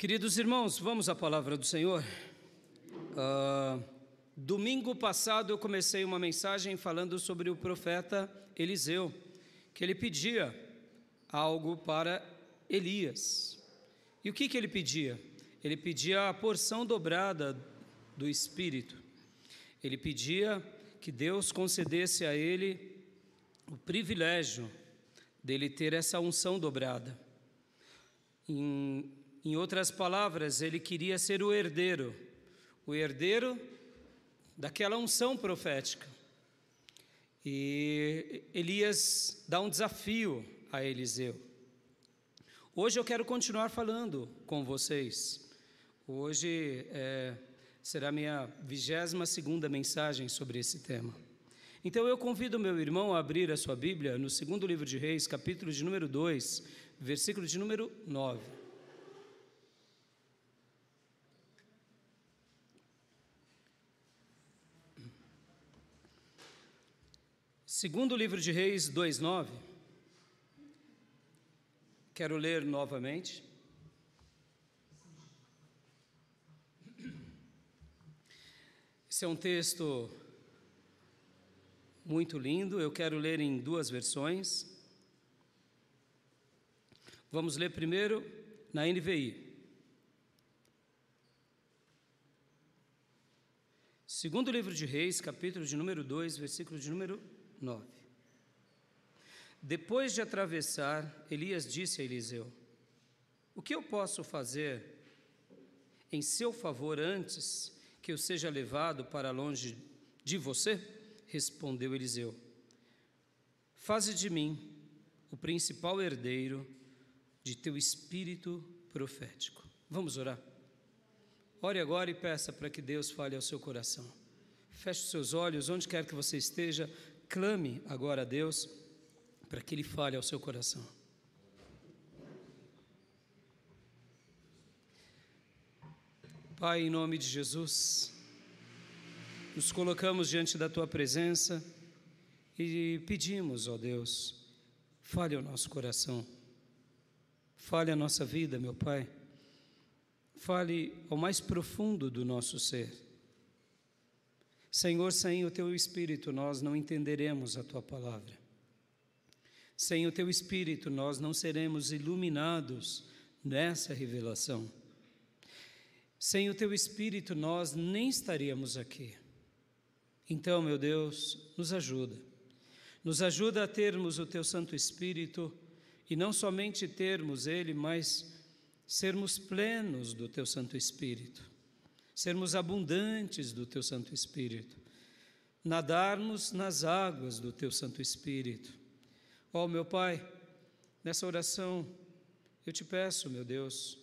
Queridos irmãos, vamos à palavra do Senhor. Uh, domingo passado eu comecei uma mensagem falando sobre o profeta Eliseu, que ele pedia algo para Elias. E o que, que ele pedia? Ele pedia a porção dobrada do Espírito. Ele pedia que Deus concedesse a ele o privilégio dele ter essa unção dobrada. Em, em outras palavras, ele queria ser o herdeiro, o herdeiro daquela unção profética. E Elias dá um desafio a Eliseu. Hoje eu quero continuar falando com vocês. Hoje é, será minha vigésima segunda mensagem sobre esse tema. Então eu convido meu irmão a abrir a sua Bíblia no segundo livro de Reis, capítulo de número 2, versículo de número 9. Segundo livro de Reis 2:9. Quero ler novamente. Esse é um texto muito lindo. Eu quero ler em duas versões. Vamos ler primeiro na NVI. Segundo livro de Reis, capítulo de número 2, versículo de número 9. Depois de atravessar, Elias disse a Eliseu: O que eu posso fazer em seu favor antes que eu seja levado para longe de você? respondeu Eliseu: Faze de mim o principal herdeiro de teu espírito profético. Vamos orar. Ore agora e peça para que Deus fale ao seu coração. Feche os seus olhos, onde quer que você esteja, clame agora a Deus para que Ele fale ao seu coração. Pai, em nome de Jesus, nos colocamos diante da tua presença e pedimos, ó Deus, fale ao nosso coração, fale a nossa vida, meu Pai, fale ao mais profundo do nosso ser. Senhor, sem o teu Espírito nós não entenderemos a tua palavra. Sem o teu Espírito nós não seremos iluminados nessa revelação. Sem o teu Espírito nós nem estaríamos aqui. Então, meu Deus, nos ajuda. Nos ajuda a termos o teu Santo Espírito e não somente termos ele, mas sermos plenos do teu Santo Espírito, sermos abundantes do teu Santo Espírito, nadarmos nas águas do teu Santo Espírito. Ó oh, meu Pai, nessa oração eu te peço, meu Deus,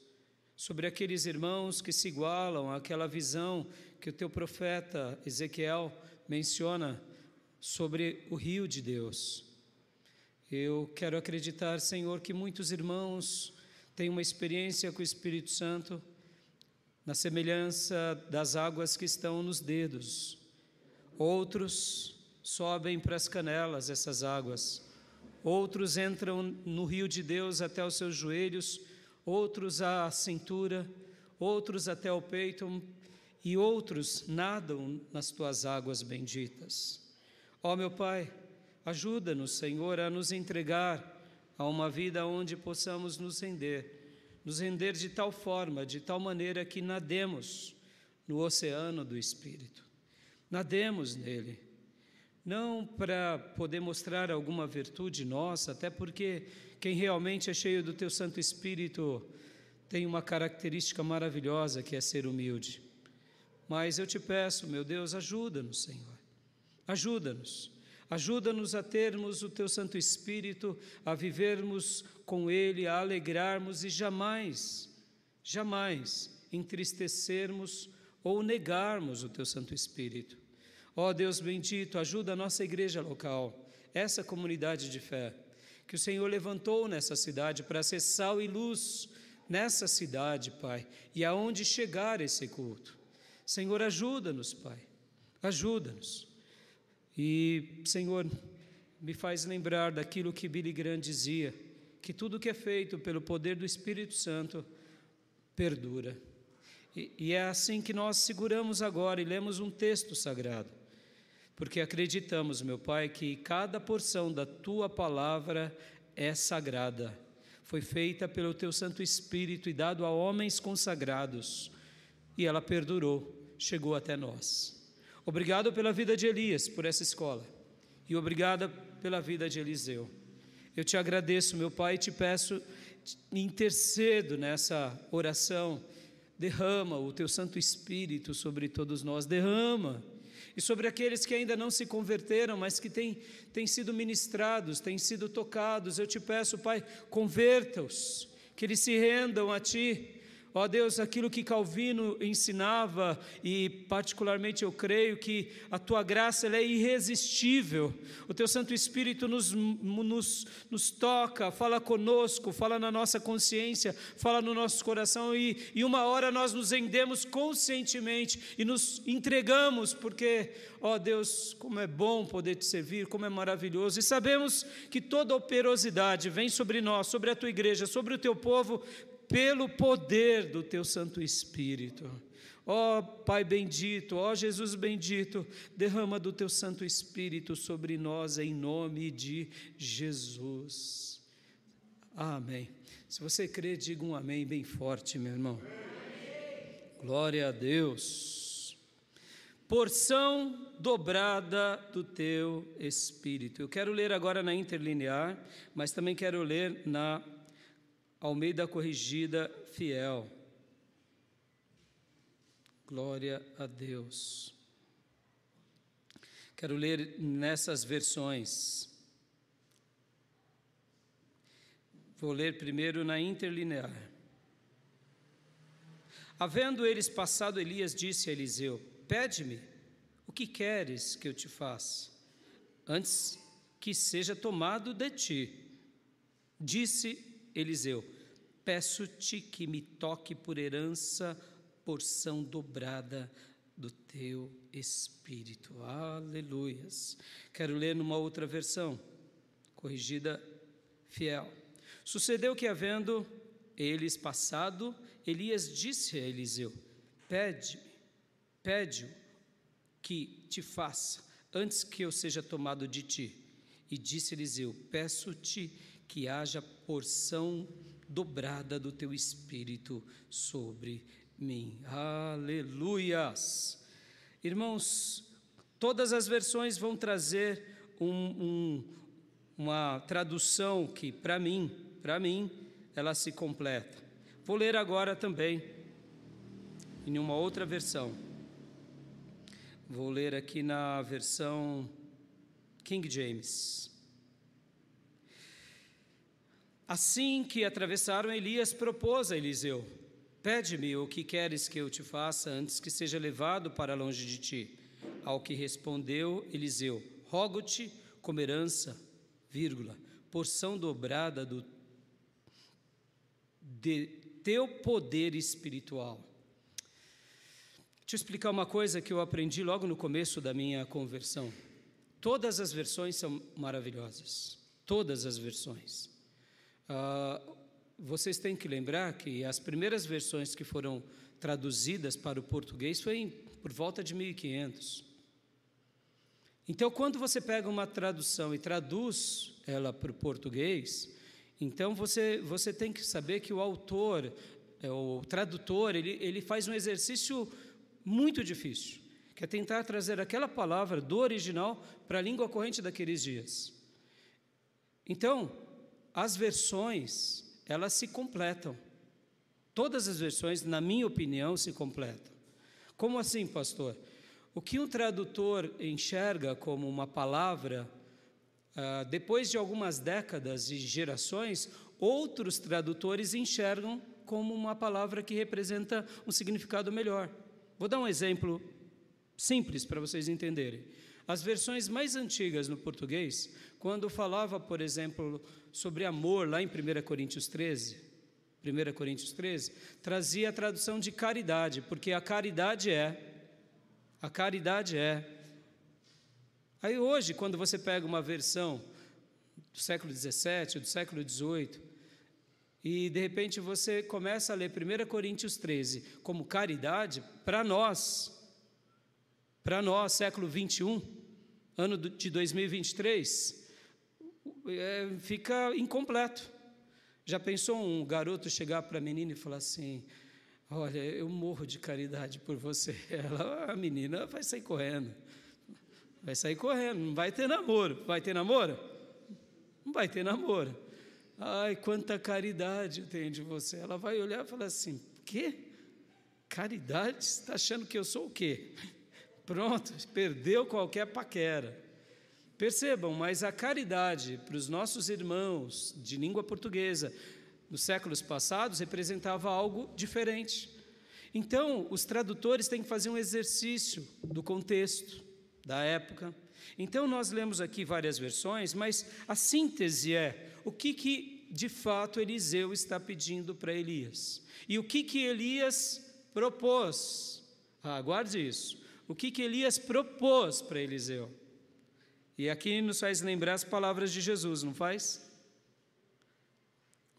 sobre aqueles irmãos que se igualam àquela visão que o teu profeta Ezequiel menciona sobre o rio de Deus. Eu quero acreditar, Senhor, que muitos irmãos têm uma experiência com o Espírito Santo na semelhança das águas que estão nos dedos. Outros sobem para as canelas essas águas. Outros entram no rio de Deus até os seus joelhos, outros à cintura, outros até o peito, e outros nadam nas tuas águas benditas. Ó meu Pai, ajuda-nos, Senhor, a nos entregar a uma vida onde possamos nos render, nos render de tal forma, de tal maneira que nademos no oceano do Espírito. Nademos nele, não para poder mostrar alguma virtude nossa, até porque quem realmente é cheio do teu Santo Espírito tem uma característica maravilhosa que é ser humilde. Mas eu te peço, meu Deus, ajuda-nos, Senhor. Ajuda-nos. Ajuda-nos a termos o teu Santo Espírito, a vivermos com ele, a alegrarmos e jamais, jamais entristecermos ou negarmos o teu Santo Espírito. Ó oh, Deus bendito, ajuda a nossa igreja local, essa comunidade de fé, que o Senhor levantou nessa cidade para ser sal e luz nessa cidade, Pai, e aonde chegar esse culto. Senhor, ajuda-nos, Pai, ajuda-nos. E, Senhor, me faz lembrar daquilo que Billy Graham dizia, que tudo que é feito pelo poder do Espírito Santo perdura. E, e é assim que nós seguramos agora e lemos um texto sagrado, porque acreditamos, meu Pai, que cada porção da tua palavra é sagrada, foi feita pelo teu Santo Espírito e dado a homens consagrados, e ela perdurou, chegou até nós. Obrigado pela vida de Elias, por essa escola, e obrigada pela vida de Eliseu. Eu te agradeço, meu Pai, e te peço, intercedo nessa oração, derrama o teu Santo Espírito sobre todos nós, derrama. E sobre aqueles que ainda não se converteram, mas que têm, têm sido ministrados, têm sido tocados, eu te peço, Pai, converta-os, que eles se rendam a Ti, Ó oh Deus, aquilo que Calvino ensinava, e particularmente eu creio que a tua graça é irresistível, o teu Santo Espírito nos, nos, nos toca, fala conosco, fala na nossa consciência, fala no nosso coração, e, e uma hora nós nos rendemos conscientemente e nos entregamos, porque, ó oh Deus, como é bom poder te servir, como é maravilhoso, e sabemos que toda operosidade vem sobre nós, sobre a tua igreja, sobre o teu povo, pelo poder do teu Santo Espírito. Ó oh, Pai bendito, ó oh, Jesus bendito, derrama do teu Santo Espírito sobre nós em nome de Jesus. Amém. Se você crê, diga um amém bem forte, meu irmão. Glória a Deus. Porção dobrada do teu Espírito. Eu quero ler agora na interlinear, mas também quero ler na Almeida Corrigida Fiel. Glória a Deus. Quero ler nessas versões. Vou ler primeiro na interlinear. Havendo eles passado, Elias disse a Eliseu: Pede-me, o que queres que eu te faça? Antes que seja tomado de ti. Disse Eliseu: Peço-te que me toque por herança porção dobrada do teu espírito. Aleluias. Quero ler numa outra versão, corrigida fiel. Sucedeu que, havendo eles passado, Elias disse a Eliseu: Pede-me, pede-o que te faça, antes que eu seja tomado de ti. E disse Eliseu: Peço-te que haja porção dobrada do teu espírito sobre mim. Aleluias! Irmãos, todas as versões vão trazer um, um, uma tradução que, para mim, para mim, ela se completa. Vou ler agora também em uma outra versão. Vou ler aqui na versão King James. Assim que atravessaram, Elias propôs a Eliseu: Pede-me o que queres que eu te faça antes que seja levado para longe de ti. Ao que respondeu Eliseu: Rogo-te como herança, vírgula, porção dobrada do de teu poder espiritual. Deixa eu explicar uma coisa que eu aprendi logo no começo da minha conversão. Todas as versões são maravilhosas. Todas as versões. Ah, vocês têm que lembrar que as primeiras versões que foram traduzidas para o português foi em, por volta de 1500. Então, quando você pega uma tradução e traduz ela para o português, então você, você tem que saber que o autor, é, o tradutor, ele, ele faz um exercício muito difícil, que é tentar trazer aquela palavra do original para a língua corrente daqueles dias. Então, as versões, elas se completam. Todas as versões, na minha opinião, se completam. Como assim, pastor? O que um tradutor enxerga como uma palavra, ah, depois de algumas décadas e gerações, outros tradutores enxergam como uma palavra que representa um significado melhor. Vou dar um exemplo simples para vocês entenderem. As versões mais antigas no português, quando falava, por exemplo, sobre amor, lá em 1 Coríntios 13, 1 Coríntios 13, trazia a tradução de caridade, porque a caridade é, a caridade é. Aí hoje, quando você pega uma versão do século XVII, do século XVIII, e de repente você começa a ler 1 Coríntios 13 como caridade, para nós, para nós, século 21, ano de 2023, é, fica incompleto. Já pensou um garoto chegar para a menina e falar assim: Olha, eu morro de caridade por você. Ela, a menina vai sair correndo. Vai sair correndo, não vai ter namoro. Vai ter namoro? Não vai ter namoro. Ai, quanta caridade eu tenho de você. Ela vai olhar e falar assim: quê? Caridade? Você está achando que eu sou o quê? Pronto, perdeu qualquer paquera. Percebam, mas a caridade para os nossos irmãos de língua portuguesa nos séculos passados representava algo diferente. Então, os tradutores têm que fazer um exercício do contexto da época. Então, nós lemos aqui várias versões, mas a síntese é o que, que de fato Eliseu está pedindo para Elias. E o que, que Elias propôs. Ah, isso. O que, que Elias propôs para Eliseu. E aqui nos faz lembrar as palavras de Jesus, não faz?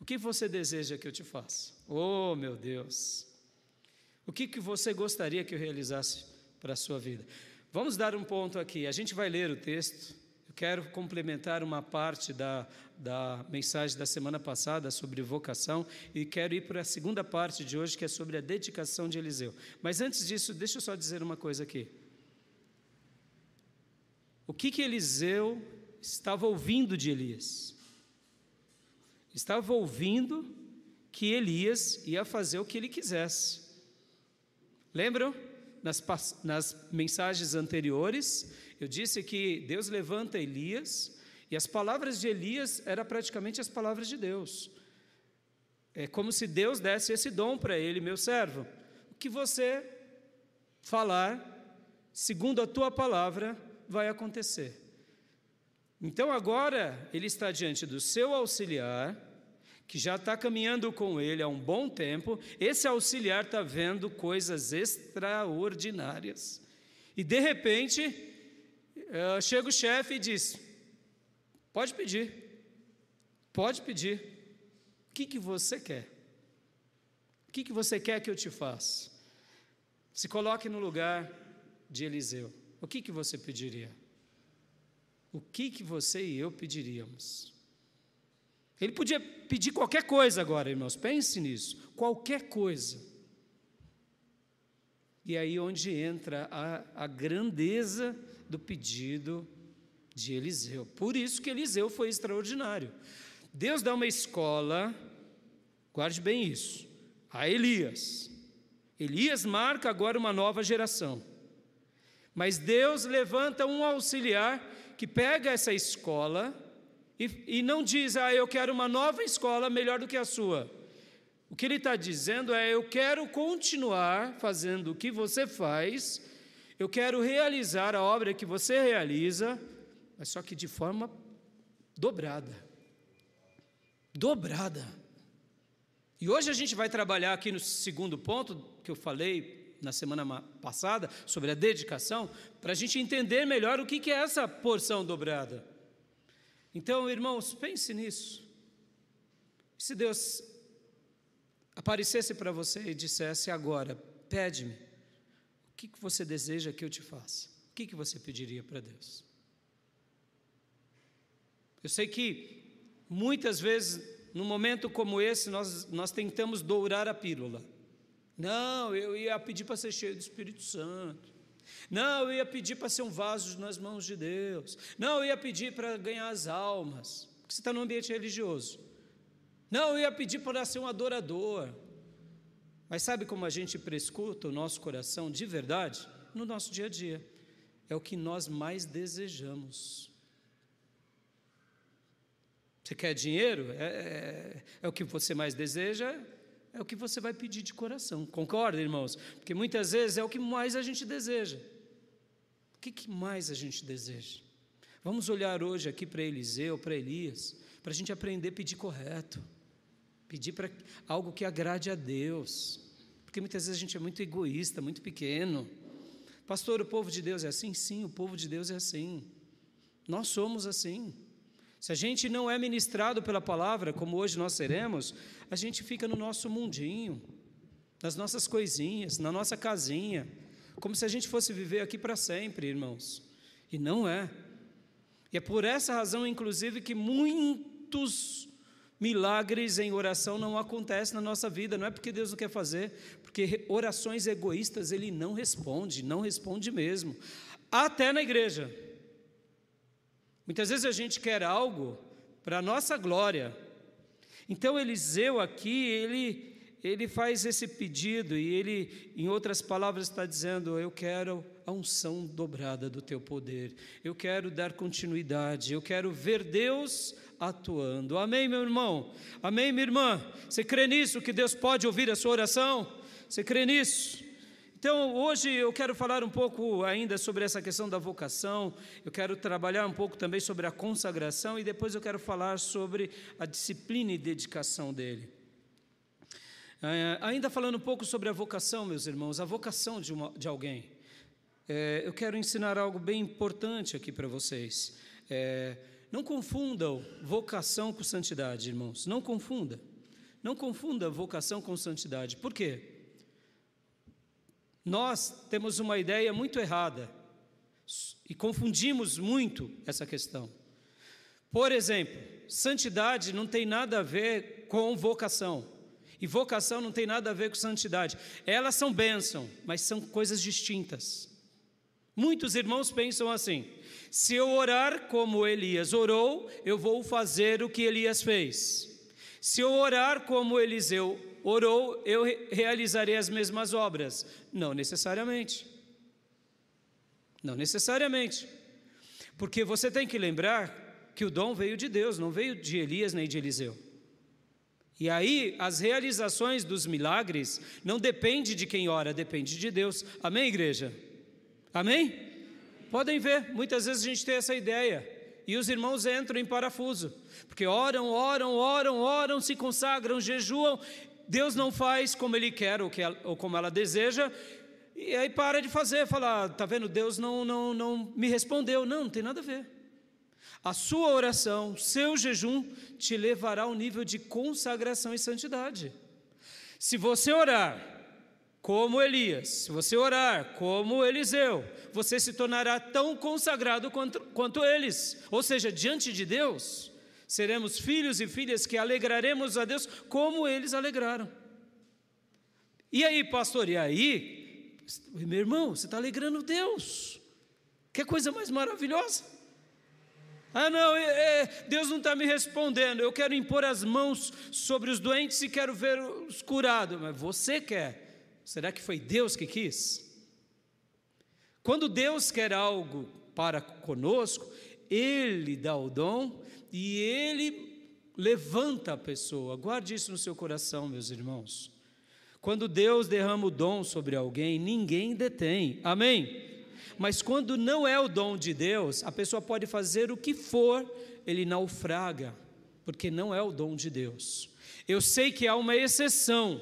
O que você deseja que eu te faça? Oh, meu Deus! O que, que você gostaria que eu realizasse para a sua vida? Vamos dar um ponto aqui. A gente vai ler o texto. Eu quero complementar uma parte da, da mensagem da semana passada sobre vocação e quero ir para a segunda parte de hoje, que é sobre a dedicação de Eliseu. Mas antes disso, deixa eu só dizer uma coisa aqui. O que, que Eliseu estava ouvindo de Elias? Estava ouvindo que Elias ia fazer o que ele quisesse. Lembram? Nas, nas mensagens anteriores, eu disse que Deus levanta Elias e as palavras de Elias eram praticamente as palavras de Deus. É como se Deus desse esse dom para ele, meu servo. O que você falar, segundo a tua palavra, vai acontecer. Então agora ele está diante do seu auxiliar, que já está caminhando com ele há um bom tempo. Esse auxiliar está vendo coisas extraordinárias. E de repente, eh, chega o chefe e diz: Pode pedir, pode pedir. O que, que você quer? O que, que você quer que eu te faça? Se coloque no lugar de Eliseu o que, que você pediria? O que, que você e eu pediríamos? Ele podia pedir qualquer coisa agora, irmãos, pense nisso, qualquer coisa. E aí onde entra a, a grandeza do pedido de Eliseu. Por isso que Eliseu foi extraordinário. Deus dá uma escola, guarde bem isso, a Elias. Elias marca agora uma nova geração. Mas Deus levanta um auxiliar que pega essa escola e, e não diz, ah, eu quero uma nova escola melhor do que a sua. O que ele está dizendo é: eu quero continuar fazendo o que você faz, eu quero realizar a obra que você realiza, mas só que de forma dobrada. Dobrada. E hoje a gente vai trabalhar aqui no segundo ponto que eu falei na semana passada sobre a dedicação, para a gente entender melhor o que é essa porção dobrada. Então, irmãos, pense nisso. Se Deus aparecesse para você e dissesse agora: pede-me, o que você deseja que eu te faça? O que você pediria para Deus? Eu sei que muitas vezes, num momento como esse, nós, nós tentamos dourar a pílula. Não, eu ia pedir para ser cheio do Espírito Santo. Não, eu ia pedir para ser um vaso nas mãos de Deus. Não, eu ia pedir para ganhar as almas, porque você está no ambiente religioso. Não, eu ia pedir para ser um adorador. Mas sabe como a gente prescuta o nosso coração de verdade? No nosso dia a dia. É o que nós mais desejamos. Você quer dinheiro? É, é, é o que você mais deseja? É o que você vai pedir de coração. Concorda, irmãos? Porque muitas vezes é o que mais a gente deseja. O que, que mais a gente deseja? Vamos olhar hoje aqui para Eliseu, para Elias, para a gente aprender a pedir correto, pedir para algo que agrade a Deus, porque muitas vezes a gente é muito egoísta, muito pequeno. Pastor, o povo de Deus é assim? Sim, o povo de Deus é assim. Nós somos assim. Se a gente não é ministrado pela palavra, como hoje nós seremos, a gente fica no nosso mundinho, nas nossas coisinhas, na nossa casinha, como se a gente fosse viver aqui para sempre, irmãos. E não é. E é por essa razão, inclusive, que muitos milagres em oração não acontecem na nossa vida. Não é porque Deus não quer fazer, porque orações egoístas Ele não responde, não responde mesmo. Até na igreja. Muitas vezes a gente quer algo para a nossa glória. Então Eliseu aqui, ele, ele faz esse pedido e ele, em outras palavras, está dizendo: Eu quero a unção dobrada do teu poder, eu quero dar continuidade, eu quero ver Deus atuando. Amém, meu irmão? Amém, minha irmã? Você crê nisso, que Deus pode ouvir a sua oração? Você crê nisso? Então, hoje eu quero falar um pouco ainda sobre essa questão da vocação, eu quero trabalhar um pouco também sobre a consagração e depois eu quero falar sobre a disciplina e dedicação dele. É, ainda falando um pouco sobre a vocação, meus irmãos, a vocação de, uma, de alguém. É, eu quero ensinar algo bem importante aqui para vocês. É, não confundam vocação com santidade, irmãos. Não confunda. Não confunda vocação com santidade. Por quê? Nós temos uma ideia muito errada e confundimos muito essa questão. Por exemplo, santidade não tem nada a ver com vocação. E vocação não tem nada a ver com santidade. Elas são bênção, mas são coisas distintas. Muitos irmãos pensam assim: se eu orar como Elias orou, eu vou fazer o que Elias fez. Se eu orar como Eliseu orou, eu realizarei as mesmas obras. Não necessariamente. Não necessariamente. Porque você tem que lembrar que o dom veio de Deus, não veio de Elias nem de Eliseu. E aí, as realizações dos milagres não depende de quem ora, depende de Deus. Amém, igreja? Amém? Podem ver, muitas vezes a gente tem essa ideia. E os irmãos entram em parafuso, porque oram, oram, oram, oram, se consagram, jejuam Deus não faz como Ele quer ou, que ela, ou como ela deseja, e aí para de fazer, fala, tá vendo, Deus não, não, não me respondeu. Não, não tem nada a ver. A sua oração, seu jejum, te levará ao nível de consagração e santidade. Se você orar como Elias, se você orar como Eliseu, você se tornará tão consagrado quanto, quanto eles. Ou seja, diante de Deus, seremos filhos e filhas que alegraremos a Deus como eles alegraram. E aí, pastor, e aí, meu irmão, você está alegrando Deus. Que coisa mais maravilhosa. Ah, não, é, é, Deus não está me respondendo. Eu quero impor as mãos sobre os doentes e quero ver os curados. Mas você quer? Será que foi Deus que quis? Quando Deus quer algo para conosco, Ele dá o dom e ele levanta a pessoa. Guarde isso no seu coração, meus irmãos. Quando Deus derrama o dom sobre alguém, ninguém detém. Amém? Mas quando não é o dom de Deus, a pessoa pode fazer o que for, ele naufraga, porque não é o dom de Deus. Eu sei que há uma exceção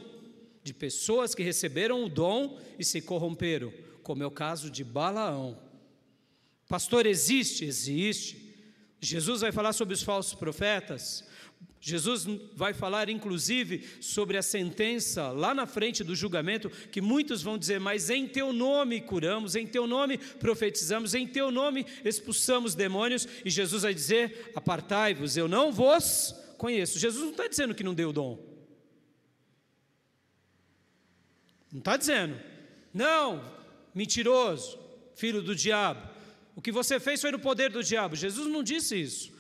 de pessoas que receberam o dom e se corromperam, como é o caso de Balaão. Pastor, existe? Existe. Jesus vai falar sobre os falsos profetas. Jesus vai falar, inclusive, sobre a sentença lá na frente do julgamento, que muitos vão dizer, mas em teu nome curamos, em teu nome profetizamos, em teu nome expulsamos demônios, e Jesus vai dizer: apartai-vos, eu não vos conheço. Jesus não está dizendo que não deu dom. Não está dizendo, não, mentiroso, filho do diabo. O que você fez foi no poder do diabo. Jesus não disse isso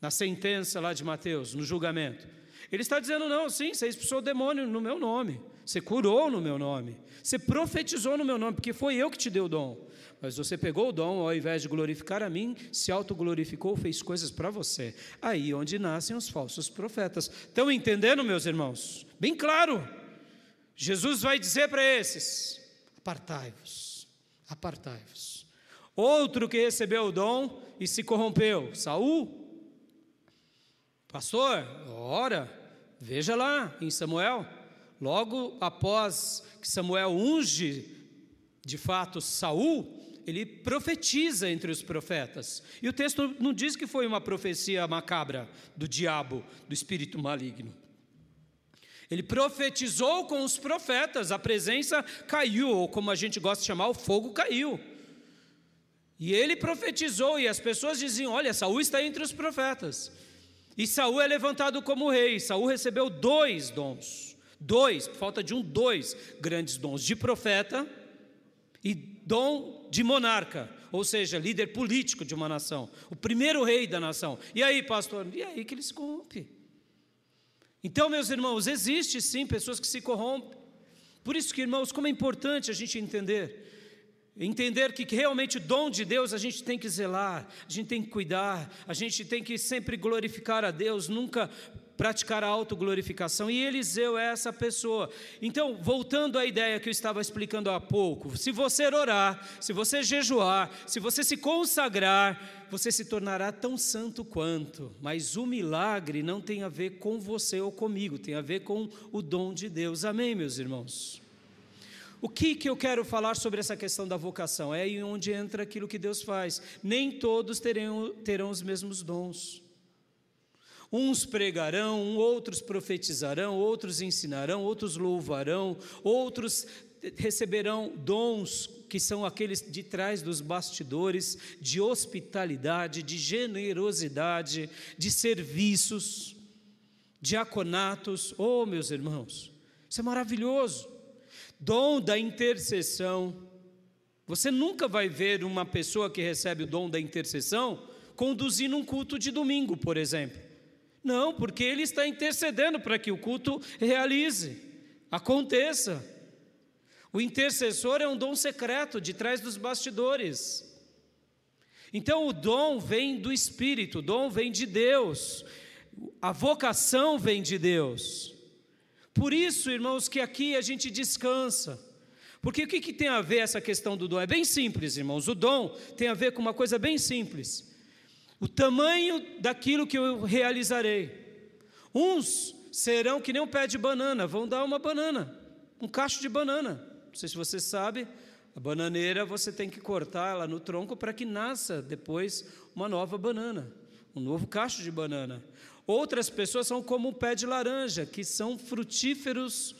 na sentença lá de Mateus, no julgamento. Ele está dizendo: não, sim, você expulsou o demônio no meu nome, você curou no meu nome, você profetizou no meu nome, porque foi eu que te dei o dom. Mas você pegou o dom, ao invés de glorificar a mim, se autoglorificou, fez coisas para você. Aí onde nascem os falsos profetas. Estão entendendo, meus irmãos? Bem claro. Jesus vai dizer para esses: apartai-vos, apartai-vos. Outro que recebeu o dom e se corrompeu, Saul. Pastor, ora, veja lá em Samuel, logo após que Samuel unge de fato Saul, ele profetiza entre os profetas. E o texto não diz que foi uma profecia macabra do diabo, do espírito maligno. Ele profetizou com os profetas, a presença caiu, ou como a gente gosta de chamar, o fogo caiu. E ele profetizou, e as pessoas diziam: Olha, Saul está entre os profetas. E Saul é levantado como rei. Saul recebeu dois dons. Dois, falta de um, dois grandes dons de profeta e dom de monarca, ou seja, líder político de uma nação, o primeiro rei da nação. E aí, pastor? E aí que ele se corrompe. Então, meus irmãos, existe sim pessoas que se corrompem. Por isso que, irmãos, como é importante a gente entender Entender que realmente o dom de Deus a gente tem que zelar, a gente tem que cuidar, a gente tem que sempre glorificar a Deus, nunca praticar a autoglorificação, e Eliseu é essa pessoa. Então, voltando à ideia que eu estava explicando há pouco, se você orar, se você jejuar, se você se consagrar, você se tornará tão santo quanto, mas o milagre não tem a ver com você ou comigo, tem a ver com o dom de Deus. Amém, meus irmãos? O que, que eu quero falar sobre essa questão da vocação? É aí onde entra aquilo que Deus faz. Nem todos terão, terão os mesmos dons. Uns pregarão, outros profetizarão, outros ensinarão, outros louvarão, outros receberão dons que são aqueles de trás dos bastidores, de hospitalidade, de generosidade, de serviços, diaconatos. Oh, meus irmãos, isso é maravilhoso dom da intercessão. Você nunca vai ver uma pessoa que recebe o dom da intercessão conduzindo um culto de domingo, por exemplo. Não, porque ele está intercedendo para que o culto realize, aconteça. O intercessor é um dom secreto de trás dos bastidores. Então o dom vem do Espírito, o dom vem de Deus, a vocação vem de Deus. Por isso, irmãos, que aqui a gente descansa. Porque o que, que tem a ver essa questão do dom? É bem simples, irmãos. O dom tem a ver com uma coisa bem simples. O tamanho daquilo que eu realizarei. Uns serão que nem um pé de banana, vão dar uma banana, um cacho de banana. Não sei se você sabe, a bananeira você tem que cortar ela no tronco para que nasça depois uma nova banana, um novo cacho de banana. Outras pessoas são como um pé de laranja, que são frutíferos.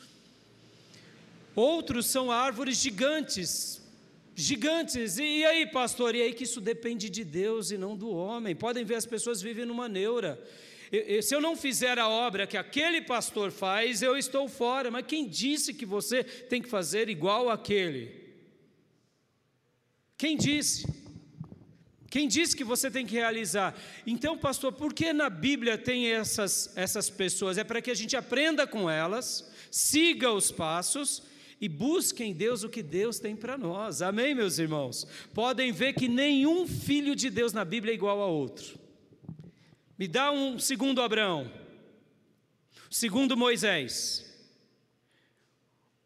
Outros são árvores gigantes, gigantes. E aí, pastor? E aí que isso depende de Deus e não do homem. Podem ver as pessoas vivem numa neura. Se eu não fizer a obra que aquele pastor faz, eu estou fora. Mas quem disse que você tem que fazer igual aquele? Quem disse? Quem disse que você tem que realizar? Então, pastor, por que na Bíblia tem essas, essas pessoas? É para que a gente aprenda com elas, siga os passos e busque em Deus o que Deus tem para nós. Amém, meus irmãos? Podem ver que nenhum filho de Deus na Bíblia é igual a outro. Me dá um segundo Abraão, segundo Moisés.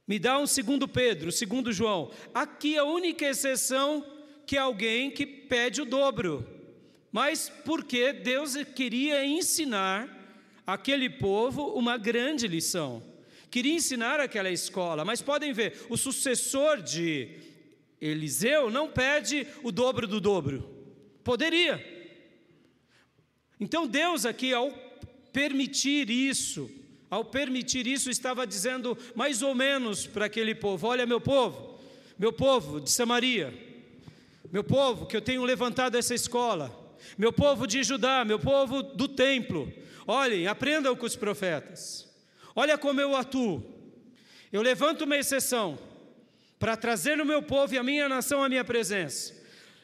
Me dá um segundo Pedro, segundo João. Aqui a única exceção que alguém que pede o dobro, mas porque Deus queria ensinar aquele povo uma grande lição. Queria ensinar aquela escola, mas podem ver, o sucessor de Eliseu não pede o dobro do dobro. Poderia. Então Deus aqui ao permitir isso, ao permitir isso, estava dizendo mais ou menos para aquele povo: Olha, meu povo, meu povo de Samaria, meu povo, que eu tenho levantado essa escola, meu povo de Judá, meu povo do templo, olhem, aprendam com os profetas, olha como eu atuo, eu levanto uma exceção para trazer o meu povo e a minha nação à minha presença,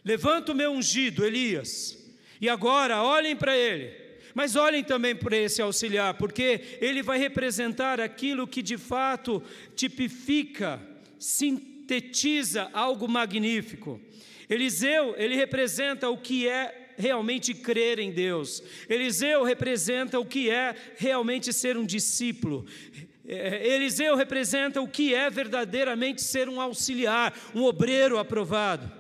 levanto o meu ungido, Elias, e agora olhem para ele, mas olhem também para esse auxiliar, porque ele vai representar aquilo que de fato tipifica, sintetiza algo magnífico. Eliseu, ele representa o que é realmente crer em Deus. Eliseu representa o que é realmente ser um discípulo. É, Eliseu representa o que é verdadeiramente ser um auxiliar, um obreiro aprovado.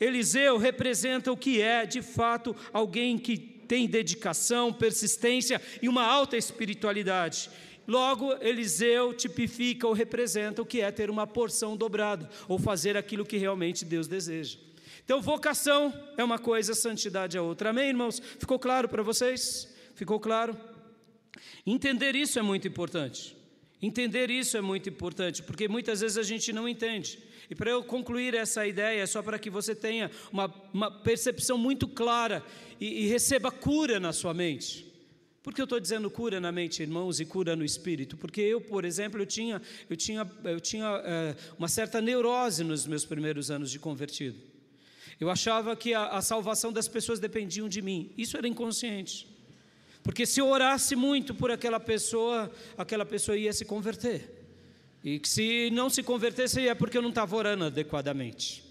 Eliseu representa o que é, de fato, alguém que tem dedicação, persistência e uma alta espiritualidade. Logo, Eliseu tipifica ou representa o que é ter uma porção dobrada, ou fazer aquilo que realmente Deus deseja. Então, vocação é uma coisa, santidade é outra. Amém, irmãos? Ficou claro para vocês? Ficou claro? Entender isso é muito importante. Entender isso é muito importante, porque muitas vezes a gente não entende. E para eu concluir essa ideia, só para que você tenha uma, uma percepção muito clara e, e receba cura na sua mente. Por que eu estou dizendo cura na mente, irmãos, e cura no espírito? Porque eu, por exemplo, eu tinha, eu tinha, eu tinha é, uma certa neurose nos meus primeiros anos de convertido. Eu achava que a, a salvação das pessoas dependiam de mim. Isso era inconsciente. Porque se eu orasse muito por aquela pessoa, aquela pessoa ia se converter. E que se não se convertesse é porque eu não estava orando adequadamente.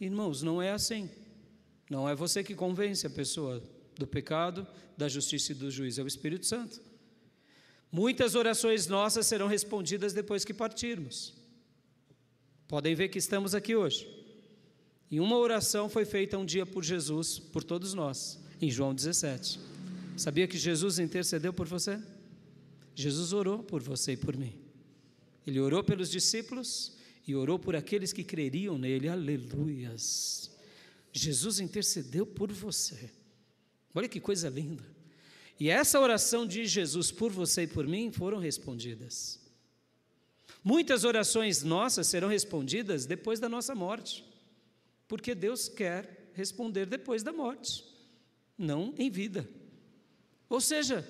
Irmãos, não é assim. Não é você que convence a pessoa do pecado, da justiça e do juízo, é o Espírito Santo. Muitas orações nossas serão respondidas depois que partirmos. Podem ver que estamos aqui hoje. E uma oração foi feita um dia por Jesus, por todos nós, em João 17. Sabia que Jesus intercedeu por você? Jesus orou por você e por mim. Ele orou pelos discípulos e orou por aqueles que creriam nele. Aleluias. Jesus intercedeu por você. Olha que coisa linda. E essa oração de Jesus por você e por mim foram respondidas. Muitas orações nossas serão respondidas depois da nossa morte, porque Deus quer responder depois da morte, não em vida. Ou seja,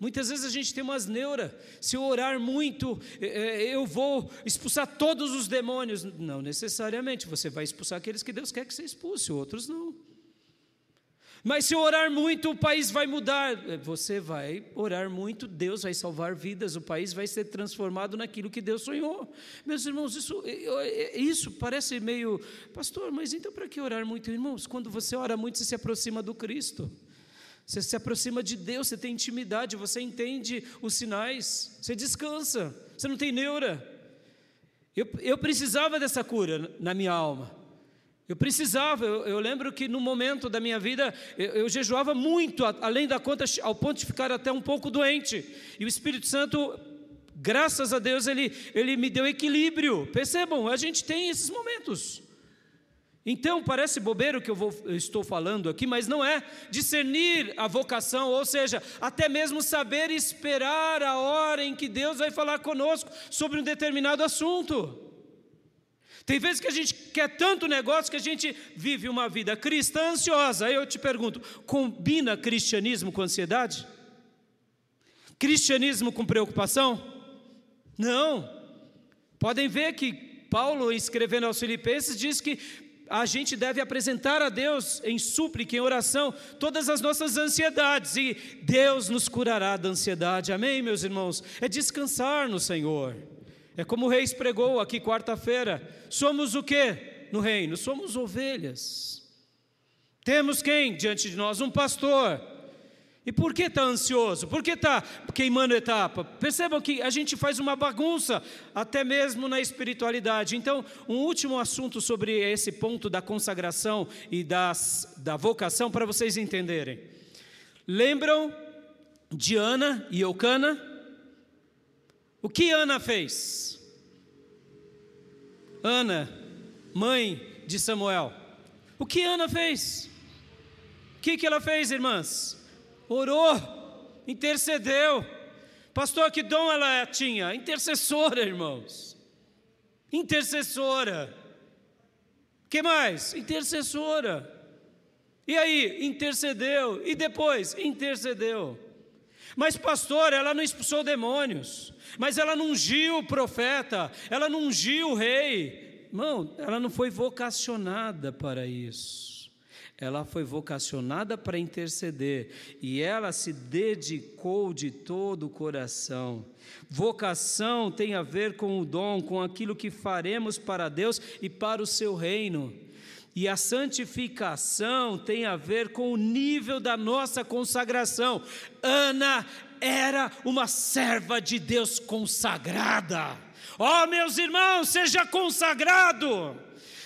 Muitas vezes a gente tem umas neuras. Se eu orar muito, é, é, eu vou expulsar todos os demônios. Não necessariamente. Você vai expulsar aqueles que Deus quer que você expulse, outros não. Mas se eu orar muito, o país vai mudar. Você vai orar muito, Deus vai salvar vidas, o país vai ser transformado naquilo que Deus sonhou. Meus irmãos, isso, isso parece meio. Pastor, mas então para que orar muito? Irmãos, quando você ora muito, você se aproxima do Cristo. Você se aproxima de Deus, você tem intimidade, você entende os sinais, você descansa, você não tem neura. Eu, eu precisava dessa cura na minha alma. Eu precisava, eu, eu lembro que no momento da minha vida eu, eu jejuava muito, além da conta, ao ponto de ficar até um pouco doente. E o Espírito Santo, graças a Deus, ele, ele me deu equilíbrio. Percebam, a gente tem esses momentos. Então, parece bobeiro que eu, vou, eu, estou falando aqui, mas não é. Discernir a vocação, ou seja, até mesmo saber esperar a hora em que Deus vai falar conosco sobre um determinado assunto. Tem vezes que a gente quer tanto negócio que a gente vive uma vida cristã ansiosa. Aí eu te pergunto: combina cristianismo com ansiedade? Cristianismo com preocupação? Não. Podem ver que Paulo, escrevendo aos Filipenses, diz que a gente deve apresentar a Deus em súplica, em oração, todas as nossas ansiedades, e Deus nos curará da ansiedade, amém, meus irmãos? É descansar no Senhor, é como o rei pregou aqui quarta-feira: somos o que no reino? Somos ovelhas. Temos quem diante de nós? Um pastor e por que está ansioso? Por que está queimando etapa? Percebam que a gente faz uma bagunça, até mesmo na espiritualidade. Então, um último assunto sobre esse ponto da consagração e das, da vocação, para vocês entenderem. Lembram de Ana e Eucana? O que Ana fez? Ana, mãe de Samuel. O que Ana fez? O que, que ela fez, irmãs? orou, intercedeu. Pastor, que dom ela tinha? Intercessora, irmãos. Intercessora. Que mais? Intercessora. E aí, intercedeu. E depois, intercedeu. Mas, pastor, ela não expulsou demônios. Mas ela não ungiu o profeta. Ela não ungiu o rei. Irmão, ela não foi vocacionada para isso ela foi vocacionada para interceder e ela se dedicou de todo o coração. Vocação tem a ver com o dom, com aquilo que faremos para Deus e para o seu reino. E a santificação tem a ver com o nível da nossa consagração. Ana era uma serva de Deus consagrada. Ó oh, meus irmãos, seja consagrado,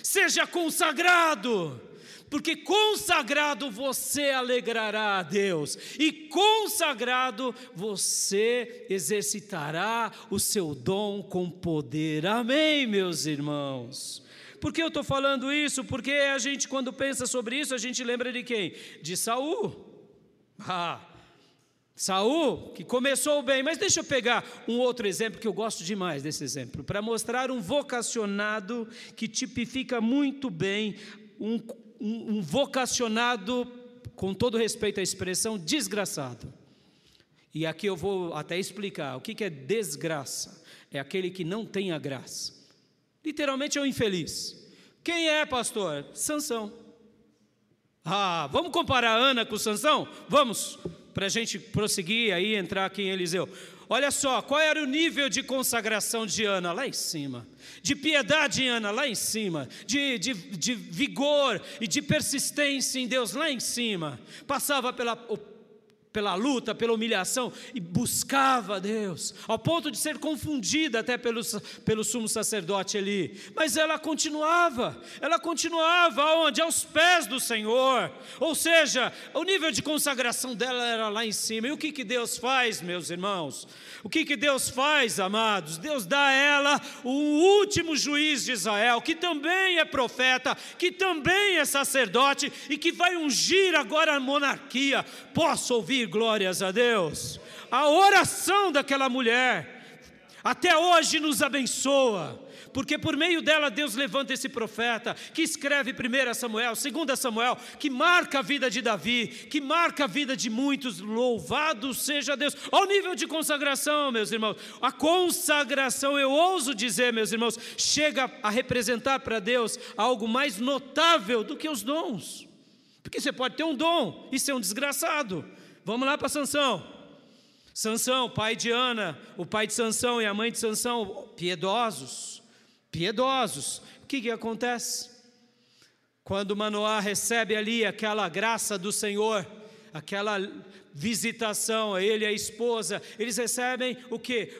seja consagrado porque consagrado você alegrará a Deus, e consagrado você exercitará o seu dom com poder. Amém, meus irmãos. Por que eu estou falando isso? Porque a gente, quando pensa sobre isso, a gente lembra de quem? De Saul. Ah, Saul, que começou bem, mas deixa eu pegar um outro exemplo que eu gosto demais desse exemplo, para mostrar um vocacionado que tipifica muito bem um, um, um vocacionado, com todo respeito à expressão, desgraçado. E aqui eu vou até explicar o que, que é desgraça. É aquele que não tem a graça. Literalmente é um infeliz. Quem é, pastor? Sansão. Ah, vamos comparar Ana com Sansão? Vamos para a gente prosseguir aí entrar aqui em Eliseu. Olha só, qual era o nível de consagração de Ana? Lá em cima. De piedade Ana? Lá em cima. De, de, de vigor e de persistência em Deus? Lá em cima. Passava pela pela luta, pela humilhação, e buscava Deus, ao ponto de ser confundida até pelo, pelo sumo sacerdote ali. Mas ela continuava, ela continuava aonde? Aos pés do Senhor. Ou seja, o nível de consagração dela era lá em cima. E o que, que Deus faz, meus irmãos? O que, que Deus faz, amados? Deus dá a ela o último juiz de Israel, que também é profeta, que também é sacerdote e que vai ungir agora a monarquia. Posso ouvir glórias a Deus. A oração daquela mulher até hoje nos abençoa, porque por meio dela Deus levanta esse profeta que escreve 1 Samuel, 2 Samuel, que marca a vida de Davi, que marca a vida de muitos. Louvado seja Deus. Ao nível de consagração, meus irmãos, a consagração, eu ouso dizer, meus irmãos, chega a representar para Deus algo mais notável do que os dons. Porque você pode ter um dom e ser um desgraçado. Vamos lá para Sansão. Sansão, pai de Ana, o pai de Sansão e a mãe de Sansão, piedosos, piedosos. O que, que acontece? Quando Manoá recebe ali aquela graça do Senhor, aquela visitação ele e a esposa, eles recebem o que?